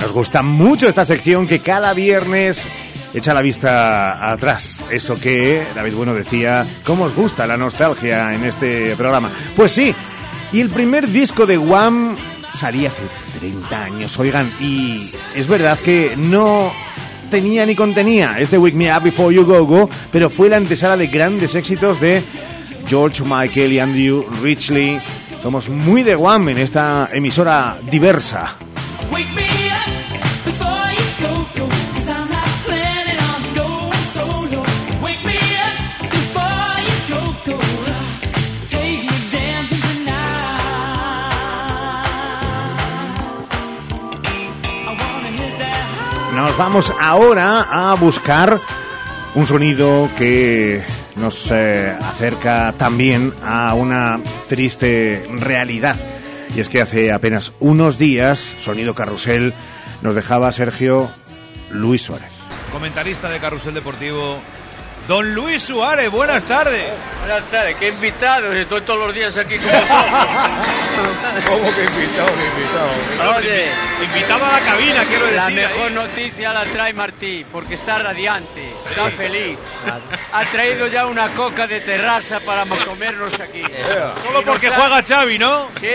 Nos gusta mucho esta sección que cada viernes echa la vista atrás. Eso que David Bueno decía, ¿cómo os gusta la nostalgia en este programa? Pues sí, y el primer disco de Wham salía hace 30 años, oigan, y es verdad que no tenía ni contenía este Wake Me Up Before You Go Go, pero fue la antesala de grandes éxitos de George Michael y Andrew Ridgely. Somos muy de Wham en esta emisora diversa. Nos vamos ahora a buscar un sonido que nos eh, acerca también a una triste realidad. Y es que hace apenas unos días, Sonido Carrusel nos dejaba Sergio Luis Suárez. Comentarista de Carrusel Deportivo, don Luis Suárez, buenas tardes. Buenas tardes, qué invitados, estoy todos los días aquí con vosotros. ¿Cómo que invitado, que invitado? Oye, invitado a la cabina, quiero la decir. mejor noticia la trae Martí, porque está radiante, está feliz. Ha traído ya una coca de terraza para comernos aquí. Solo porque ha- juega Xavi, ¿no? Sí,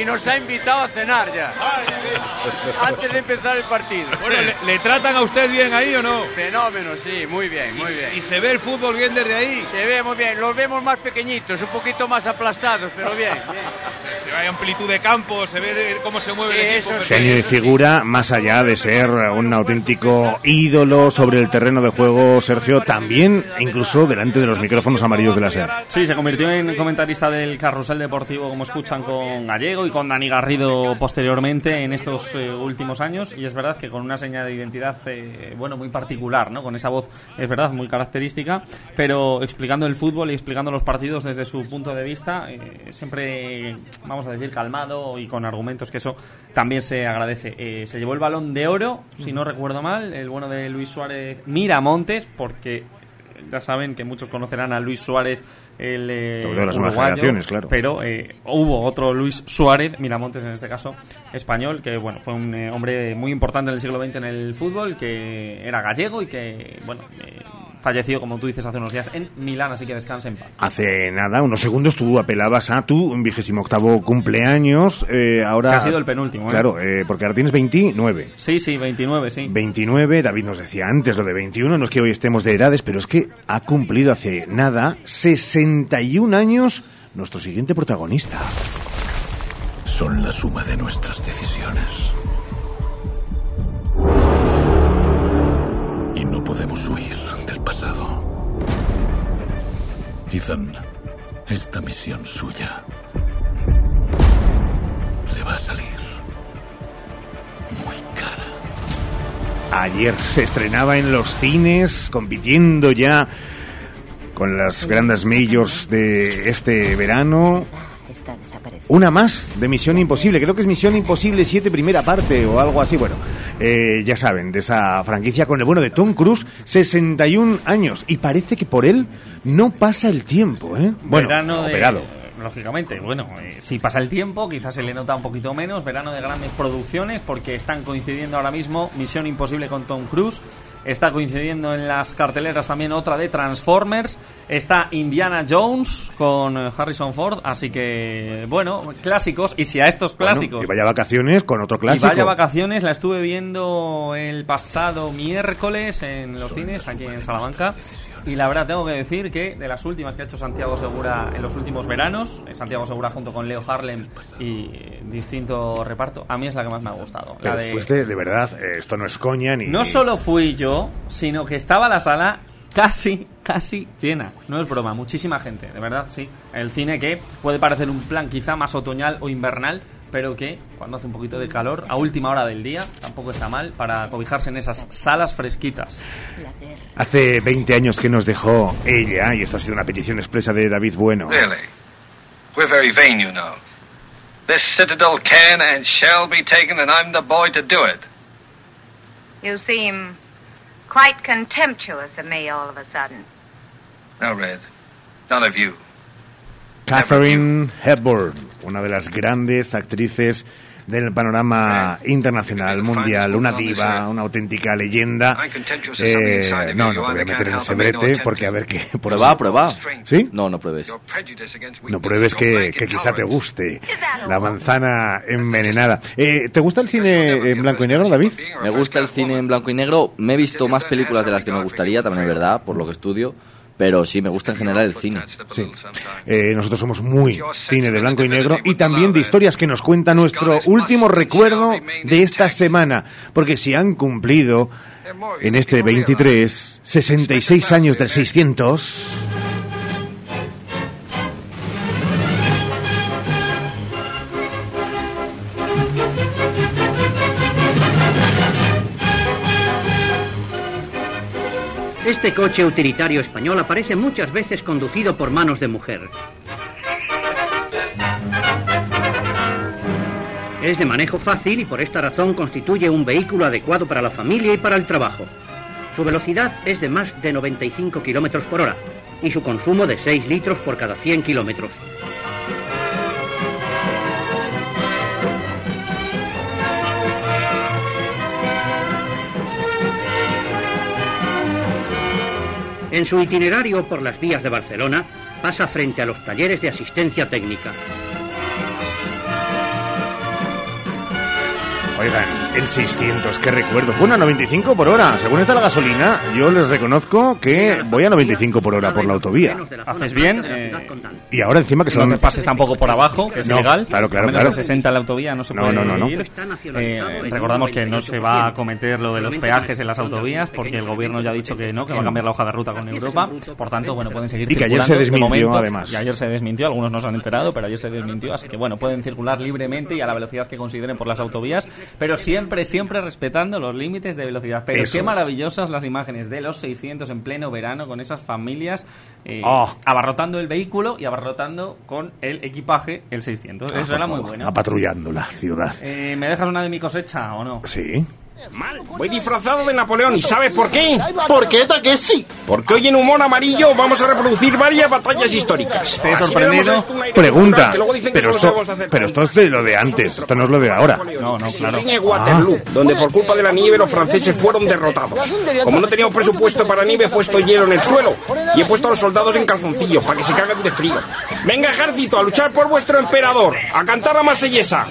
y nos ha invitado a cenar ya. Antes de empezar el partido. Bueno, ¿le, le tratan a usted bien ahí o no? Fenómeno, sí, muy bien, muy Y- bien. y se ve el fútbol bien desde ahí. Se ve muy bien, los vemos más pequeñitos, un poquito más aplastados, pero bien, bien. Se ve amplitud de campo, se ve cómo se mueve Sí, el equipo. eso sí. Genio de figura, más allá de ser un auténtico ídolo sobre el terreno de juego, Sergio, también incluso delante de los micrófonos amarillos de la SER. Sí, se convirtió en comentarista del carrusel deportivo, como escuchan con Gallego y con Dani Garrido posteriormente en estos eh, últimos años. Y es verdad que con una seña de identidad, eh, bueno, muy particular, ¿no? Con esa voz, es verdad, muy característica, pero explicando el fútbol y explicando los partidos desde su punto de vista, eh, siempre, vamos a decir, calmado y con argumentos que eso también se agradece. Eh, se llevó el balón de oro, si no recuerdo mal, el bueno de Luis Suárez Miramontes, porque ya saben que muchos conocerán a Luis Suárez, el eh, las uruguayo, claro. Pero eh, hubo otro Luis Suárez, Miramontes en este caso, español, que bueno fue un eh, hombre muy importante en el siglo XX en el fútbol, que era gallego y que bueno falleció, como tú dices, hace unos días en Milán, así que descanse en paz. Hace nada, unos segundos, tú apelabas a tu vigésimo octavo cumpleaños. eh, ahora, Que ha sido el penúltimo, ¿eh? Claro, eh, porque ahora tienes 29. Sí, sí, 29, sí. 29, David nos decía antes lo de 21, no es que hoy estemos de edades, pero es que ha cumplido hace nada 61 años nuestro siguiente protagonista. Son la suma de nuestras decisiones. Y no podemos huir Ethan, esta misión suya le va a salir muy cara. Ayer se estrenaba en los cines, compitiendo ya con las grandes majors de este verano. Una más de Misión Imposible, creo que es Misión Imposible 7 primera parte o algo así. Bueno, eh, ya saben, de esa franquicia con el bueno de Tom Cruise, 61 años. Y parece que por él no pasa el tiempo, ¿eh? Bueno, Verano de- operado. Lógicamente, bueno, eh, si pasa el tiempo, quizás se le nota un poquito menos. Verano de grandes producciones, porque están coincidiendo ahora mismo Misión Imposible con Tom Cruise. Está coincidiendo en las carteleras también otra de Transformers. Está Indiana Jones con eh, Harrison Ford. Así que, bueno, clásicos. Y si a estos Bueno, clásicos. y vaya vacaciones con otro clásico. Y vaya vacaciones, la estuve viendo el pasado miércoles en los cines aquí en Salamanca. Y la verdad tengo que decir que de las últimas que ha hecho Santiago Segura en los últimos veranos, eh, Santiago Segura junto con Leo Harlem y distinto reparto, a mí es la que más me ha gustado. La de- fuiste, de verdad, eh, esto no es coña ni... No solo fui yo, sino que estaba la sala casi, casi llena. No es broma, muchísima gente, de verdad, sí. El cine que puede parecer un plan quizá más otoñal o invernal, pero que cuando hace un poquito de calor, a última hora del día, tampoco está mal para cobijarse en esas salas fresquitas. Hace 20 años que nos dejó ella, y esto ha sido una petición expresa de David Bueno. Really? We're very vain, you know. This citadel can and shall be taken, and I'm the boy to do it. You seem quite contemptuous of me all of a sudden. No, Red. None of you. Catherine Hepburn, una de las grandes actrices del panorama internacional, mundial, una diva, una auténtica leyenda. Eh, no, no te voy a meter en ese brete porque a ver qué... Prueba, prueba. ¿Sí? No, no pruebes. No pruebes que, que quizá te guste. La manzana envenenada. Eh, ¿Te gusta el cine en blanco y negro, David? Me gusta el cine en blanco y negro. Me he visto más películas de las que me gustaría, también es verdad, por lo que estudio. Pero sí, me gusta en general el cine. Sí. Eh, nosotros somos muy cine de blanco y negro y también de historias que nos cuenta nuestro último recuerdo de esta semana. Porque si han cumplido en este 23 66 años del 600... Este coche utilitario español aparece muchas veces conducido por manos de mujer. Es de manejo fácil y por esta razón constituye un vehículo adecuado para la familia y para el trabajo. Su velocidad es de más de 95 kilómetros por hora y su consumo de 6 litros por cada 100 kilómetros. En su itinerario por las vías de Barcelona, pasa frente a los talleres de asistencia técnica. Oigan, el 600, qué recuerdos. Bueno, a 95 por hora. Según está la gasolina, yo les reconozco que voy a 95 por hora por la autovía. Haces bien. eh, Y ahora encima que no son... te pases tampoco por abajo, que es No, ilegal. claro, claro, A menos claro. de 60 en la autovía no se No, puede no, no, no. ir. Eh, recordamos que no se va a cometer lo de los peajes en las autovías porque el gobierno ya ha dicho que no, que va a cambiar la hoja de ruta con Europa. Por tanto, bueno, pueden seguir Y que ayer se de desmintió, momento. además. Y ayer se desmintió, algunos no se han enterado, pero ayer se desmintió. Así que, bueno, pueden circular libremente y a la velocidad que consideren por las autovías, pero siempre, siempre respetando los límites de velocidad. Pero qué maravillosas las imágenes de los 600 en pleno verano con esas familias eh, Oh. abarrotando el vehículo y abarrotando con el equipaje el 600. Eso era muy bueno. Apatrullando la ciudad. Eh, ¿Me dejas una de mi cosecha o no? Sí. Voy disfrazado de Napoleón y ¿sabes por qué? ¿Por qué, que sí? Porque hoy en Humor Amarillo vamos a reproducir varias batallas históricas. ¿Te he sorprendido? Pregunta, pero hacer pero esto es de lo de antes, esto no es lo de ahora. No, no, claro. Waterloo, donde por culpa de la nieve los franceses fueron derrotados. Como no teníamos presupuesto para nieve, he puesto hielo en el suelo y he puesto a los soldados en calzoncillos para que se cagan de frío. Venga, ejército, a luchar por vuestro emperador, a cantar la marsellesa.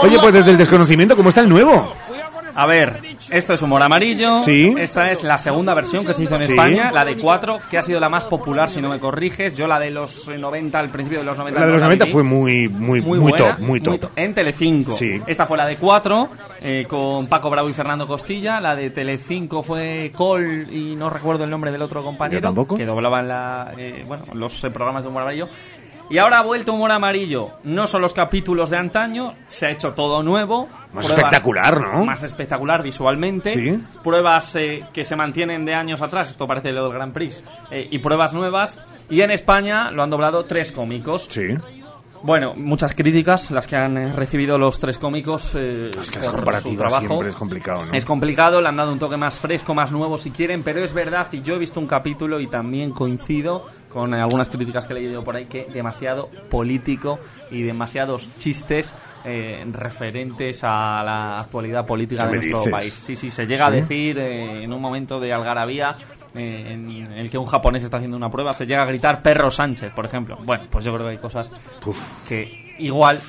Oye, pues desde el desconocimiento, ¿cómo está el nuevo? A ver, esto es humor amarillo. Sí. Esta es la segunda versión que se hizo en Sí. España, la de 4, que ha sido la más popular, si no me corriges. Yo la de los 90, al principio de los 90. La de los 90 viví. fue muy, muy, muy, buena, top, muy top. En Telecinco. Sí. Esta fue la de 4, eh, con Paco Bravo y Fernando Costilla. La de Telecinco fue Col y no recuerdo el nombre del otro compañero. Yo tampoco. Que doblaban la, eh, bueno, los eh, programas de humor amarillo. Y ahora ha vuelto humor amarillo. No son los capítulos de antaño, se ha hecho todo nuevo. Más espectacular, ¿no? Más espectacular visualmente. Sí. Pruebas eh, que se mantienen de años atrás, esto parece lo del Grand Prix. eh, y pruebas nuevas. Y en España lo han doblado tres cómicos. Sí. Bueno, muchas críticas las que han eh, recibido los tres cómicos. Eh, Es que su trabajo. siempre es complicado, ¿no? Es complicado, le han dado un toque más fresco, más nuevo si quieren, pero es verdad, y yo he visto un capítulo y también coincido con eh, algunas críticas que he leído por ahí, que demasiado político y demasiados chistes eh, referentes a la actualidad política ¿Qué de nuestro dices? país. Sí, sí, se llega a decir eh, en un momento de algarabía eh, en el que un japonés está haciendo una prueba, se llega a gritar perro Sánchez, por ejemplo. Bueno, pues yo creo que hay cosas que igual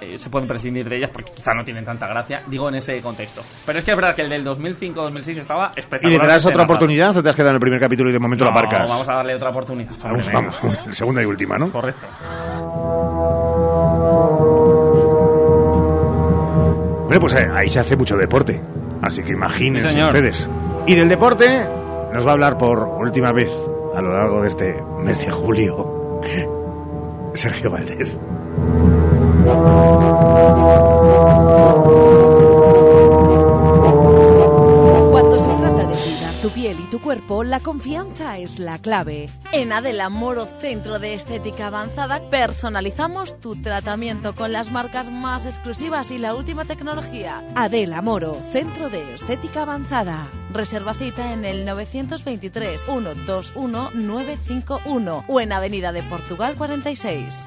eh, se pueden prescindir de ellas porque quizá no tienen tanta gracia, digo en ese contexto. Pero es que es verdad que el del 2005-2006 estaba ¿Y espectacular. le darás otra oportunidad o te has quedado en el primer capítulo y de momento No, la aparcas? Vamos a darle otra oportunidad. Vamos, vamos, el segunda y última, ¿no? Correcto. Bueno, pues eh, ahí se hace mucho deporte. Así que imagínense Sí, ustedes. Y del deporte nos va a hablar por última vez a lo largo de este mes de julio Sergio Valdés. Cuerpo, la confianza es la clave. En Adela Moro Centro de Estética Avanzada personalizamos tu tratamiento con las marcas más exclusivas y la última tecnología. Adela Moro, Centro de Estética Avanzada. Reserva cita en el 923 121 951 o en Avenida de Portugal 46.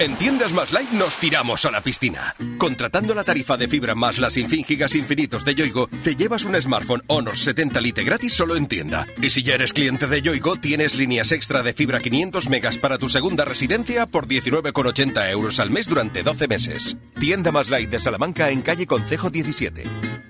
En Tiendas Más Light nos tiramos a la piscina. Contratando la tarifa de fibra más las sin gigas infinitos de Yoigo, te llevas un smartphone Honor 70 Lite gratis solo en tienda. Y si ya eres cliente de Yoigo, tienes líneas extra de fibra 500 megas para tu segunda residencia por 19,80 euros al mes durante 12 meses. Tienda Más Light de Salamanca en calle Concejo 17.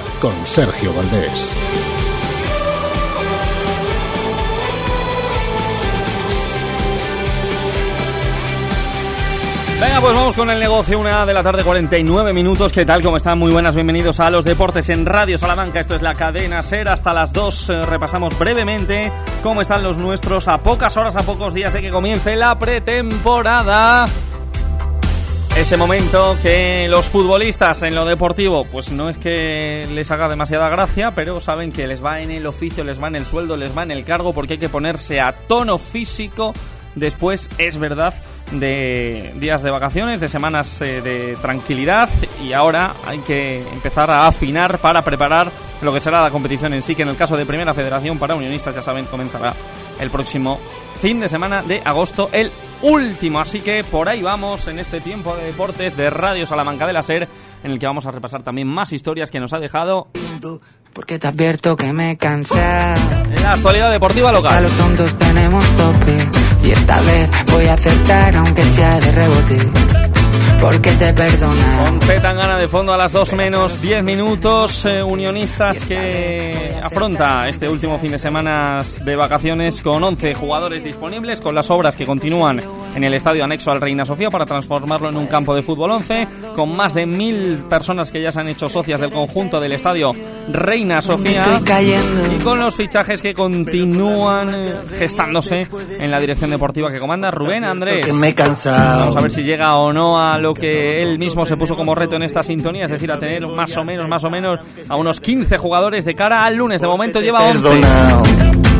con Sergio Valdés. Venga, pues vamos con el negocio, una de la tarde, 49 minutos. ¿Qué tal? ¿Cómo están? Muy buenas, bienvenidos a los deportes en Radio Salamanca. Esto es la cadena SER. Hasta las 2 eh, repasamos brevemente cómo están los nuestros a pocas horas, a pocos días de que comience la pretemporada. Ese momento que los futbolistas en lo deportivo, pues no es que les haga demasiada gracia, pero saben que les va en el oficio, les va en el sueldo, les va en el cargo, porque hay que ponerse a tono físico. Después, es verdad, de días de vacaciones, de semanas eh, de tranquilidad y ahora hay que empezar a afinar para preparar lo que será la competición en sí, que en el caso de Primera Federación para Unionistas, ya saben, comenzará el próximo fin de semana de agosto, el último. Así que por ahí vamos en este tiempo de deportes de Radio Salamanca de la SER, en el que vamos a repasar también más historias que nos ha dejado Porque te advierto que me cansé. en la actualidad deportiva A local. los tontos tenemos tope. Y esta vez voy a acertar aunque sea de rebote. Porque te perdona. Con Zetangana de fondo a las 2 menos 10 minutos, eh, unionistas que afronta este último fin de semana de vacaciones con 11 jugadores disponibles, con las obras que continúan en el estadio anexo al Reina Sofía para transformarlo en un campo de fútbol 11, con más de mil personas que ya se han hecho socias del conjunto del estadio Reina Sofía estoy cayendo. y con los fichajes que continúan eh, gestándose en la dirección deportiva que comanda Rubén Andrés. Vamos a ver si llega o no a lo que él mismo se puso como reto en esta sintonía, es decir, a tener más o menos, más o menos a unos 15 jugadores de cara al lunes. De momento lleva 11.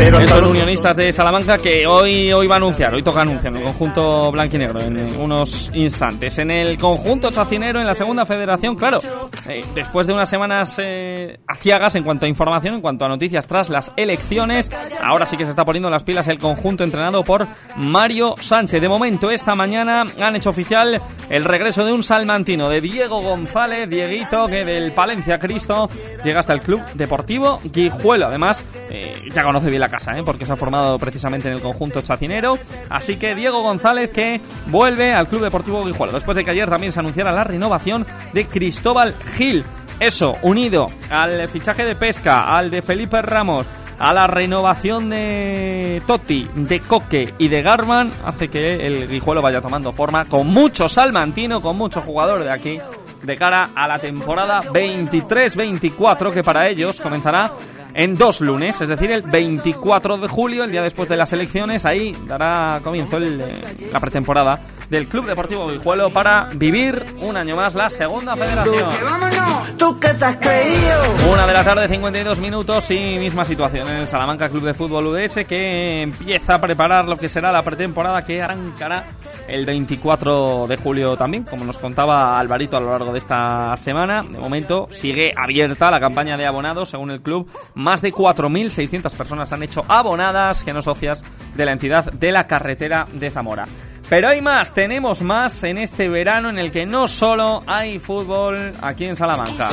Pero Estos unionistas de Salamanca que hoy, hoy va a anunciar, hoy toca anunciar en el conjunto blanquinegro en unos instantes. En el conjunto chacinero, en la segunda federación, claro, eh, después de unas semanas eh, aciagas en cuanto a información, en cuanto a noticias tras las elecciones, ahora sí que se está poniendo las pilas el conjunto entrenado por Mario Sánchez. De momento, esta mañana han hecho oficial el regreso de un salmantino, de Diego González, Dieguito, que del Palencia Cristo llega hasta el Club Deportivo Guijuelo. Además, eh, ya conoce bien la casa, ¿eh? porque se ha formado precisamente en el conjunto chacinero. Así que Diego González que vuelve al Club Deportivo Guijuelo, después de que ayer también se anunciara la renovación de Cristóbal Gil. Eso, unido al fichaje de pesca, al de Felipe Ramos, a la renovación de Totti, de Coque y de Garman, hace que el Guijuelo vaya tomando forma con mucho salmantino, con mucho jugador de aquí, de cara a la temporada 23-24, que para ellos comenzará en dos lunes, es decir, el 24 de julio, el día después de las elecciones, ahí dará comienzo el, eh, la pretemporada del Club Deportivo Guijuelo para vivir un año más la segunda federación. Una de la tarde, 52 minutos y misma situación en el Salamanca Club de Fútbol UDS que empieza a preparar lo que será la pretemporada que arrancará el 24 de julio también, como nos contaba Alvarito a lo largo de esta semana. De momento sigue abierta la campaña de abonados según el club. Más de 4.600 personas han hecho abonadas, que no socias de la entidad de la carretera de Zamora. Pero hay más, tenemos más en este verano en el que no solo hay fútbol aquí en Salamanca.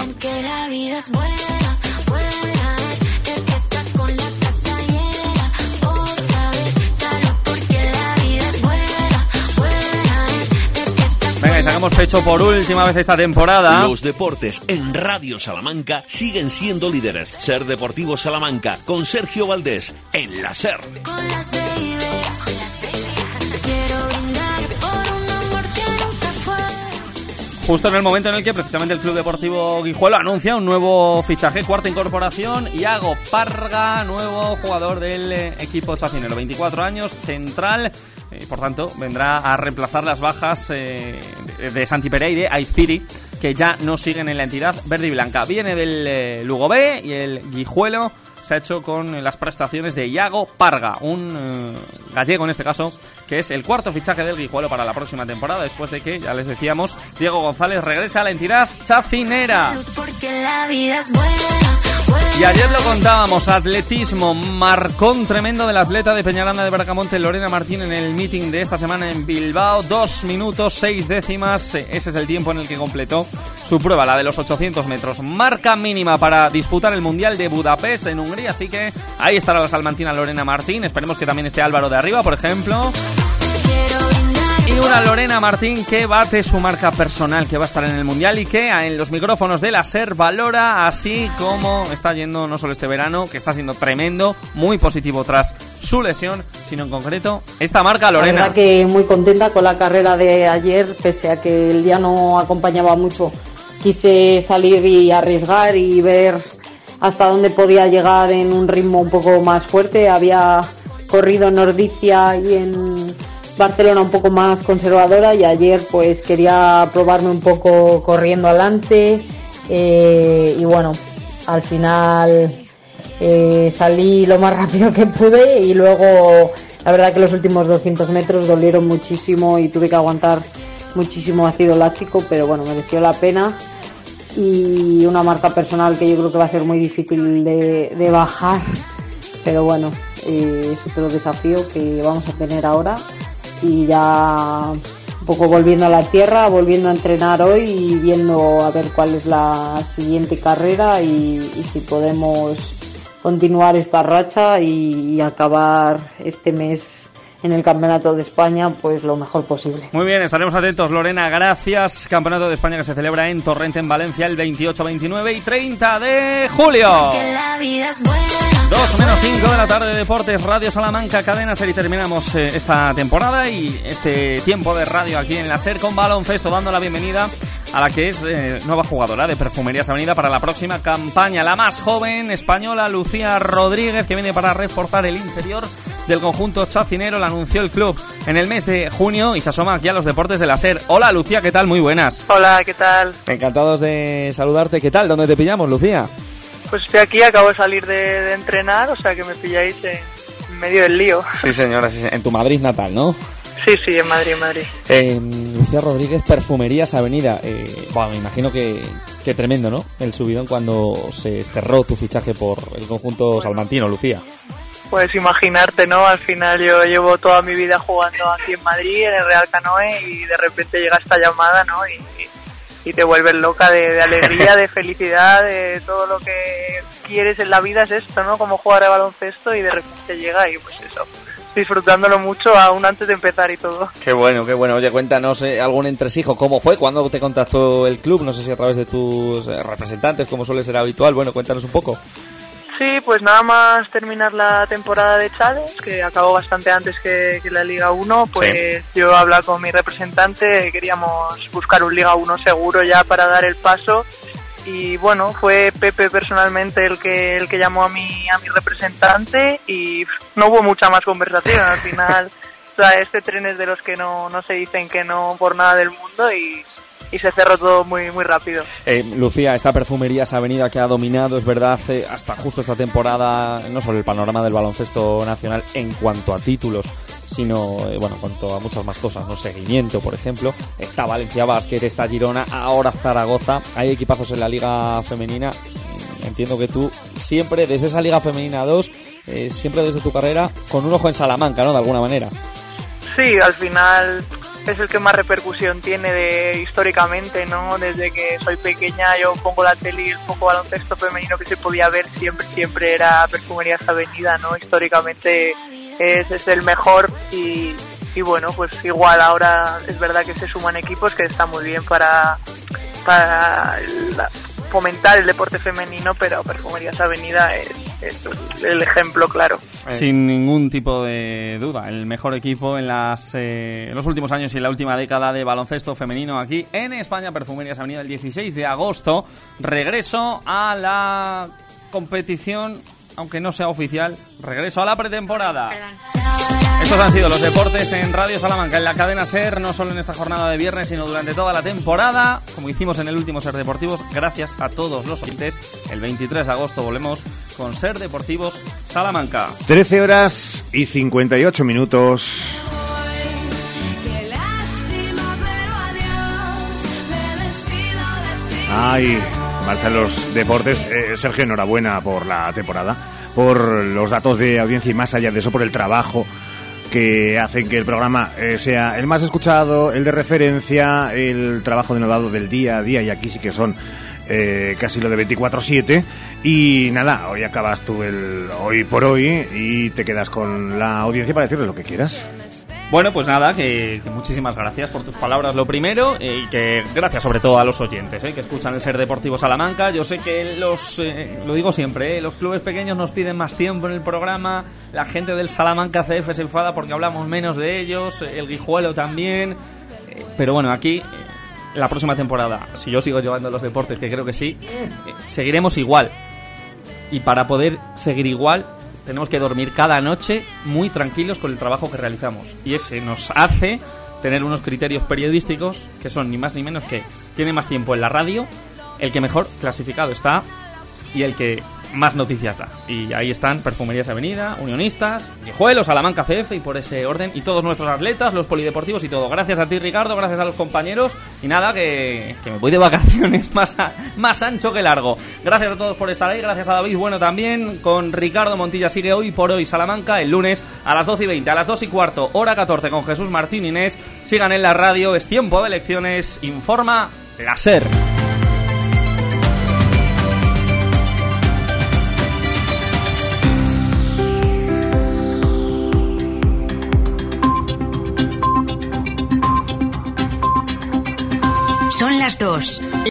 Venga, y sacamos pecho por última vez esta temporada. Los deportes en Radio Salamanca siguen siendo líderes. Ser Deportivo Salamanca con Sergio Valdés en la SER. con las babies. Justo en el momento en el que precisamente el Club Deportivo Guijuelo anuncia un nuevo fichaje, cuarta incorporación, Iago Parga, nuevo jugador del eh, equipo chacinero, 24 años, central, eh, por tanto vendrá a reemplazar las bajas eh, de- Santi Pereira y de Aizpiri, que ya no siguen en la entidad verde y blanca. Viene del eh, Lugo B y el Guijuelo se ha hecho con las prestaciones de Iago Parga, un eh, gallego en este caso, que es el cuarto fichaje del Guijuelo para la próxima temporada, después de que, ya les decíamos, Diego González regresa a la entidad chacinera. Y ayer lo contábamos, atletismo, marcón tremendo del atleta de Peñaranda de Bracamonte, Lorena Martín, en el meeting de esta semana en Bilbao. Dos minutos, seis décimas, ese es el tiempo en el que completó su prueba, la de los 800 metros. Marca mínima para disputar el Mundial de Budapest en Hungría, así que ahí estará la salmantina Lorena Martín. Esperemos que también esté Álvaro de Arriba, por ejemplo. Y una Lorena Martín que bate su marca personal, que va a estar en el Mundial y que en los micrófonos de la SER valora así como está yendo no solo este verano, que está siendo tremendo, muy positivo tras su lesión, sino en concreto esta marca La Lorena. verdad que muy contenta con la carrera de ayer, pese a que el día no acompañaba mucho. Quise salir y arriesgar y ver hasta dónde podía llegar en un ritmo un poco más fuerte. Había corrido en Nordicia y en, Barcelona un poco más conservadora y ayer pues quería probarme un poco corriendo adelante eh, y bueno, al final eh, salí lo más rápido que pude y luego la verdad que los últimos 200 metros dolieron muchísimo y tuve que aguantar muchísimo ácido láctico, pero bueno, mereció la pena. Y una marca personal que yo creo que va a ser muy difícil de, bajar, pero bueno, eh, es otro desafío que vamos a tener ahora y ya un poco volviendo a la tierra, volviendo a entrenar hoy y viendo a ver cuál es la siguiente carrera y, si podemos continuar esta racha y acabar este mes en el Campeonato de España pues lo mejor posible. Muy bien, estaremos atentos, Lorena. Gracias. Campeonato de España que se celebra en Torrente, en Valencia, el 28, 29 y 30 de julio. Que la vida es buena. 2 menos 5 de la tarde, Deportes, Radio Salamanca, Cadena Ser y terminamos eh, esta temporada y este tiempo de radio aquí en la Ser con baloncesto, dando la bienvenida a la que es eh, nueva jugadora de Perfumerías Avenida para la próxima campaña, la más joven española, Lucía Rodríguez, que viene para reforzar el interior del conjunto chacinero, la anunció el club en el mes de junio y se asoma aquí a los deportes de la SER. Hola Lucía, ¿qué tal? Muy buenas. Hola, ¿qué tal? Encantados de saludarte. ¿Qué tal? ¿Dónde te pillamos, Lucía? Pues estoy aquí, acabo de salir de, de entrenar, o sea que me pilláis en medio del lío. Sí, señora, sí, en tu Madrid natal, ¿no? Sí, sí, en Madrid, en Madrid. Eh, Lucía Rodríguez, Perfumerías Avenida. Eh, bueno, me imagino que, que tremendo, ¿no? El subidón cuando se cerró tu fichaje por el conjunto salmantino, Lucía. Puedes imaginarte, ¿no? Al final yo llevo toda mi vida jugando aquí en Madrid, en el Real Canoe, y de repente llega esta llamada, ¿no? Y te vuelves loca de, de alegría, de felicidad, de todo lo que quieres en la vida es esto, ¿no? Como jugar a baloncesto y de repente llega y pues eso, disfrutándolo mucho aún antes de empezar y todo. Qué bueno, qué bueno. Oye, cuéntanos eh, algún entresijo. ¿Cómo fue? ¿Cuándo te contactó el club? No sé si a través de tus eh, representantes, como suele ser habitual. Bueno, cuéntanos un poco. Sí, pues nada más terminar la temporada de Chávez, que acabó bastante antes que, que la Liga 1, pues yo hablé con mi representante, queríamos buscar un Liga 1 seguro ya para dar el paso y bueno, fue Pepe personalmente el que el que llamó a mi a mi representante y no hubo mucha más conversación al final. O sea, este tren es de los que no, no se dicen que no por nada del mundo y, y se cerró todo muy muy rápido. Eh, Lucía, esta Perfumerías Avenida que ha dominado, es verdad, eh, hasta justo esta temporada, no solo el panorama del baloncesto nacional en cuanto a títulos, sino, eh, bueno, en cuanto a muchas más cosas, no seguimiento, por ejemplo. Está Valencia Basket, está Girona, ahora Zaragoza. Hay equipazos en la Liga Femenina. Entiendo que tú siempre, desde esa Liga Femenina 2, eh, siempre desde tu carrera, con un ojo en Salamanca, ¿no? De alguna manera. Sí, al final es el que más repercusión tiene de históricamente, ¿no? Desde que soy pequeña yo pongo la tele y el poco baloncesto femenino que se podía ver siempre, siempre era Perfumerías Avenida, ¿no? Históricamente es, es el mejor y, y bueno, pues igual ahora es verdad que se suman equipos que está muy bien para, para fomentar el deporte femenino, pero Perfumerías Avenida es, es el ejemplo claro. Sin ningún tipo de duda, el mejor equipo en, las, eh, en los últimos años y en la última década de baloncesto femenino aquí en España, Perfumerías Avenida, el 16 de agosto. Regreso a la competición, aunque no sea oficial, regreso a la pretemporada. Estos han sido los deportes en Radio Salamanca, en la cadena SER, no solo en esta jornada de viernes, sino durante toda la temporada. Como hicimos en el último SER Deportivos, gracias a todos los oyentes. El 23 de agosto volvemos con SER Deportivos Salamanca. 13 horas y 58 minutos. Ay, marchan los deportes. Eh, Sergio, enhorabuena por la temporada, por los datos de audiencia y más allá de eso, por el trabajo que hacen que el programa eh, sea el más escuchado, el de referencia, el trabajo denodado del día a día, y aquí sí que son eh, casi lo de 24-7. Y nada, hoy acabas tú el hoy por hoy y te quedas con la audiencia para decirle lo que quieras. Bueno, pues nada, que, muchísimas gracias por tus palabras, lo primero, eh, y que gracias sobre todo a los oyentes eh, que escuchan el Ser Deportivo Salamanca. Yo sé que los, eh, lo digo siempre, eh, los clubes pequeños nos piden más tiempo en el programa, la gente del Salamanca CF se enfada porque hablamos menos de ellos, el Guijuelo también, pero bueno, aquí... La próxima temporada, si yo sigo llevando los deportes, que creo que sí, seguiremos igual. Y para poder seguir igual, tenemos que dormir cada noche muy tranquilos con el trabajo que realizamos. Y ese nos hace tener unos criterios periodísticos que son ni más ni menos que tiene más tiempo en la radio, el que mejor clasificado está y el que más noticias da. Y ahí están Perfumerías Avenida, Unionistas, Guijuelo, Salamanca CF y por ese orden. Y todos nuestros atletas, los polideportivos y todo. Gracias a ti, Ricardo, gracias a los compañeros. Y nada, que, me voy de vacaciones más, más ancho que largo. Gracias a todos por estar ahí. Gracias a David Bueno también. Con Ricardo Montilla sigue hoy por hoy Salamanca el lunes a las 12 y 20, a las 2 y cuarto, hora 14 con Jesús Martín Inés. Sigan en la radio, es tiempo de elecciones. Informa la SER. Las dos.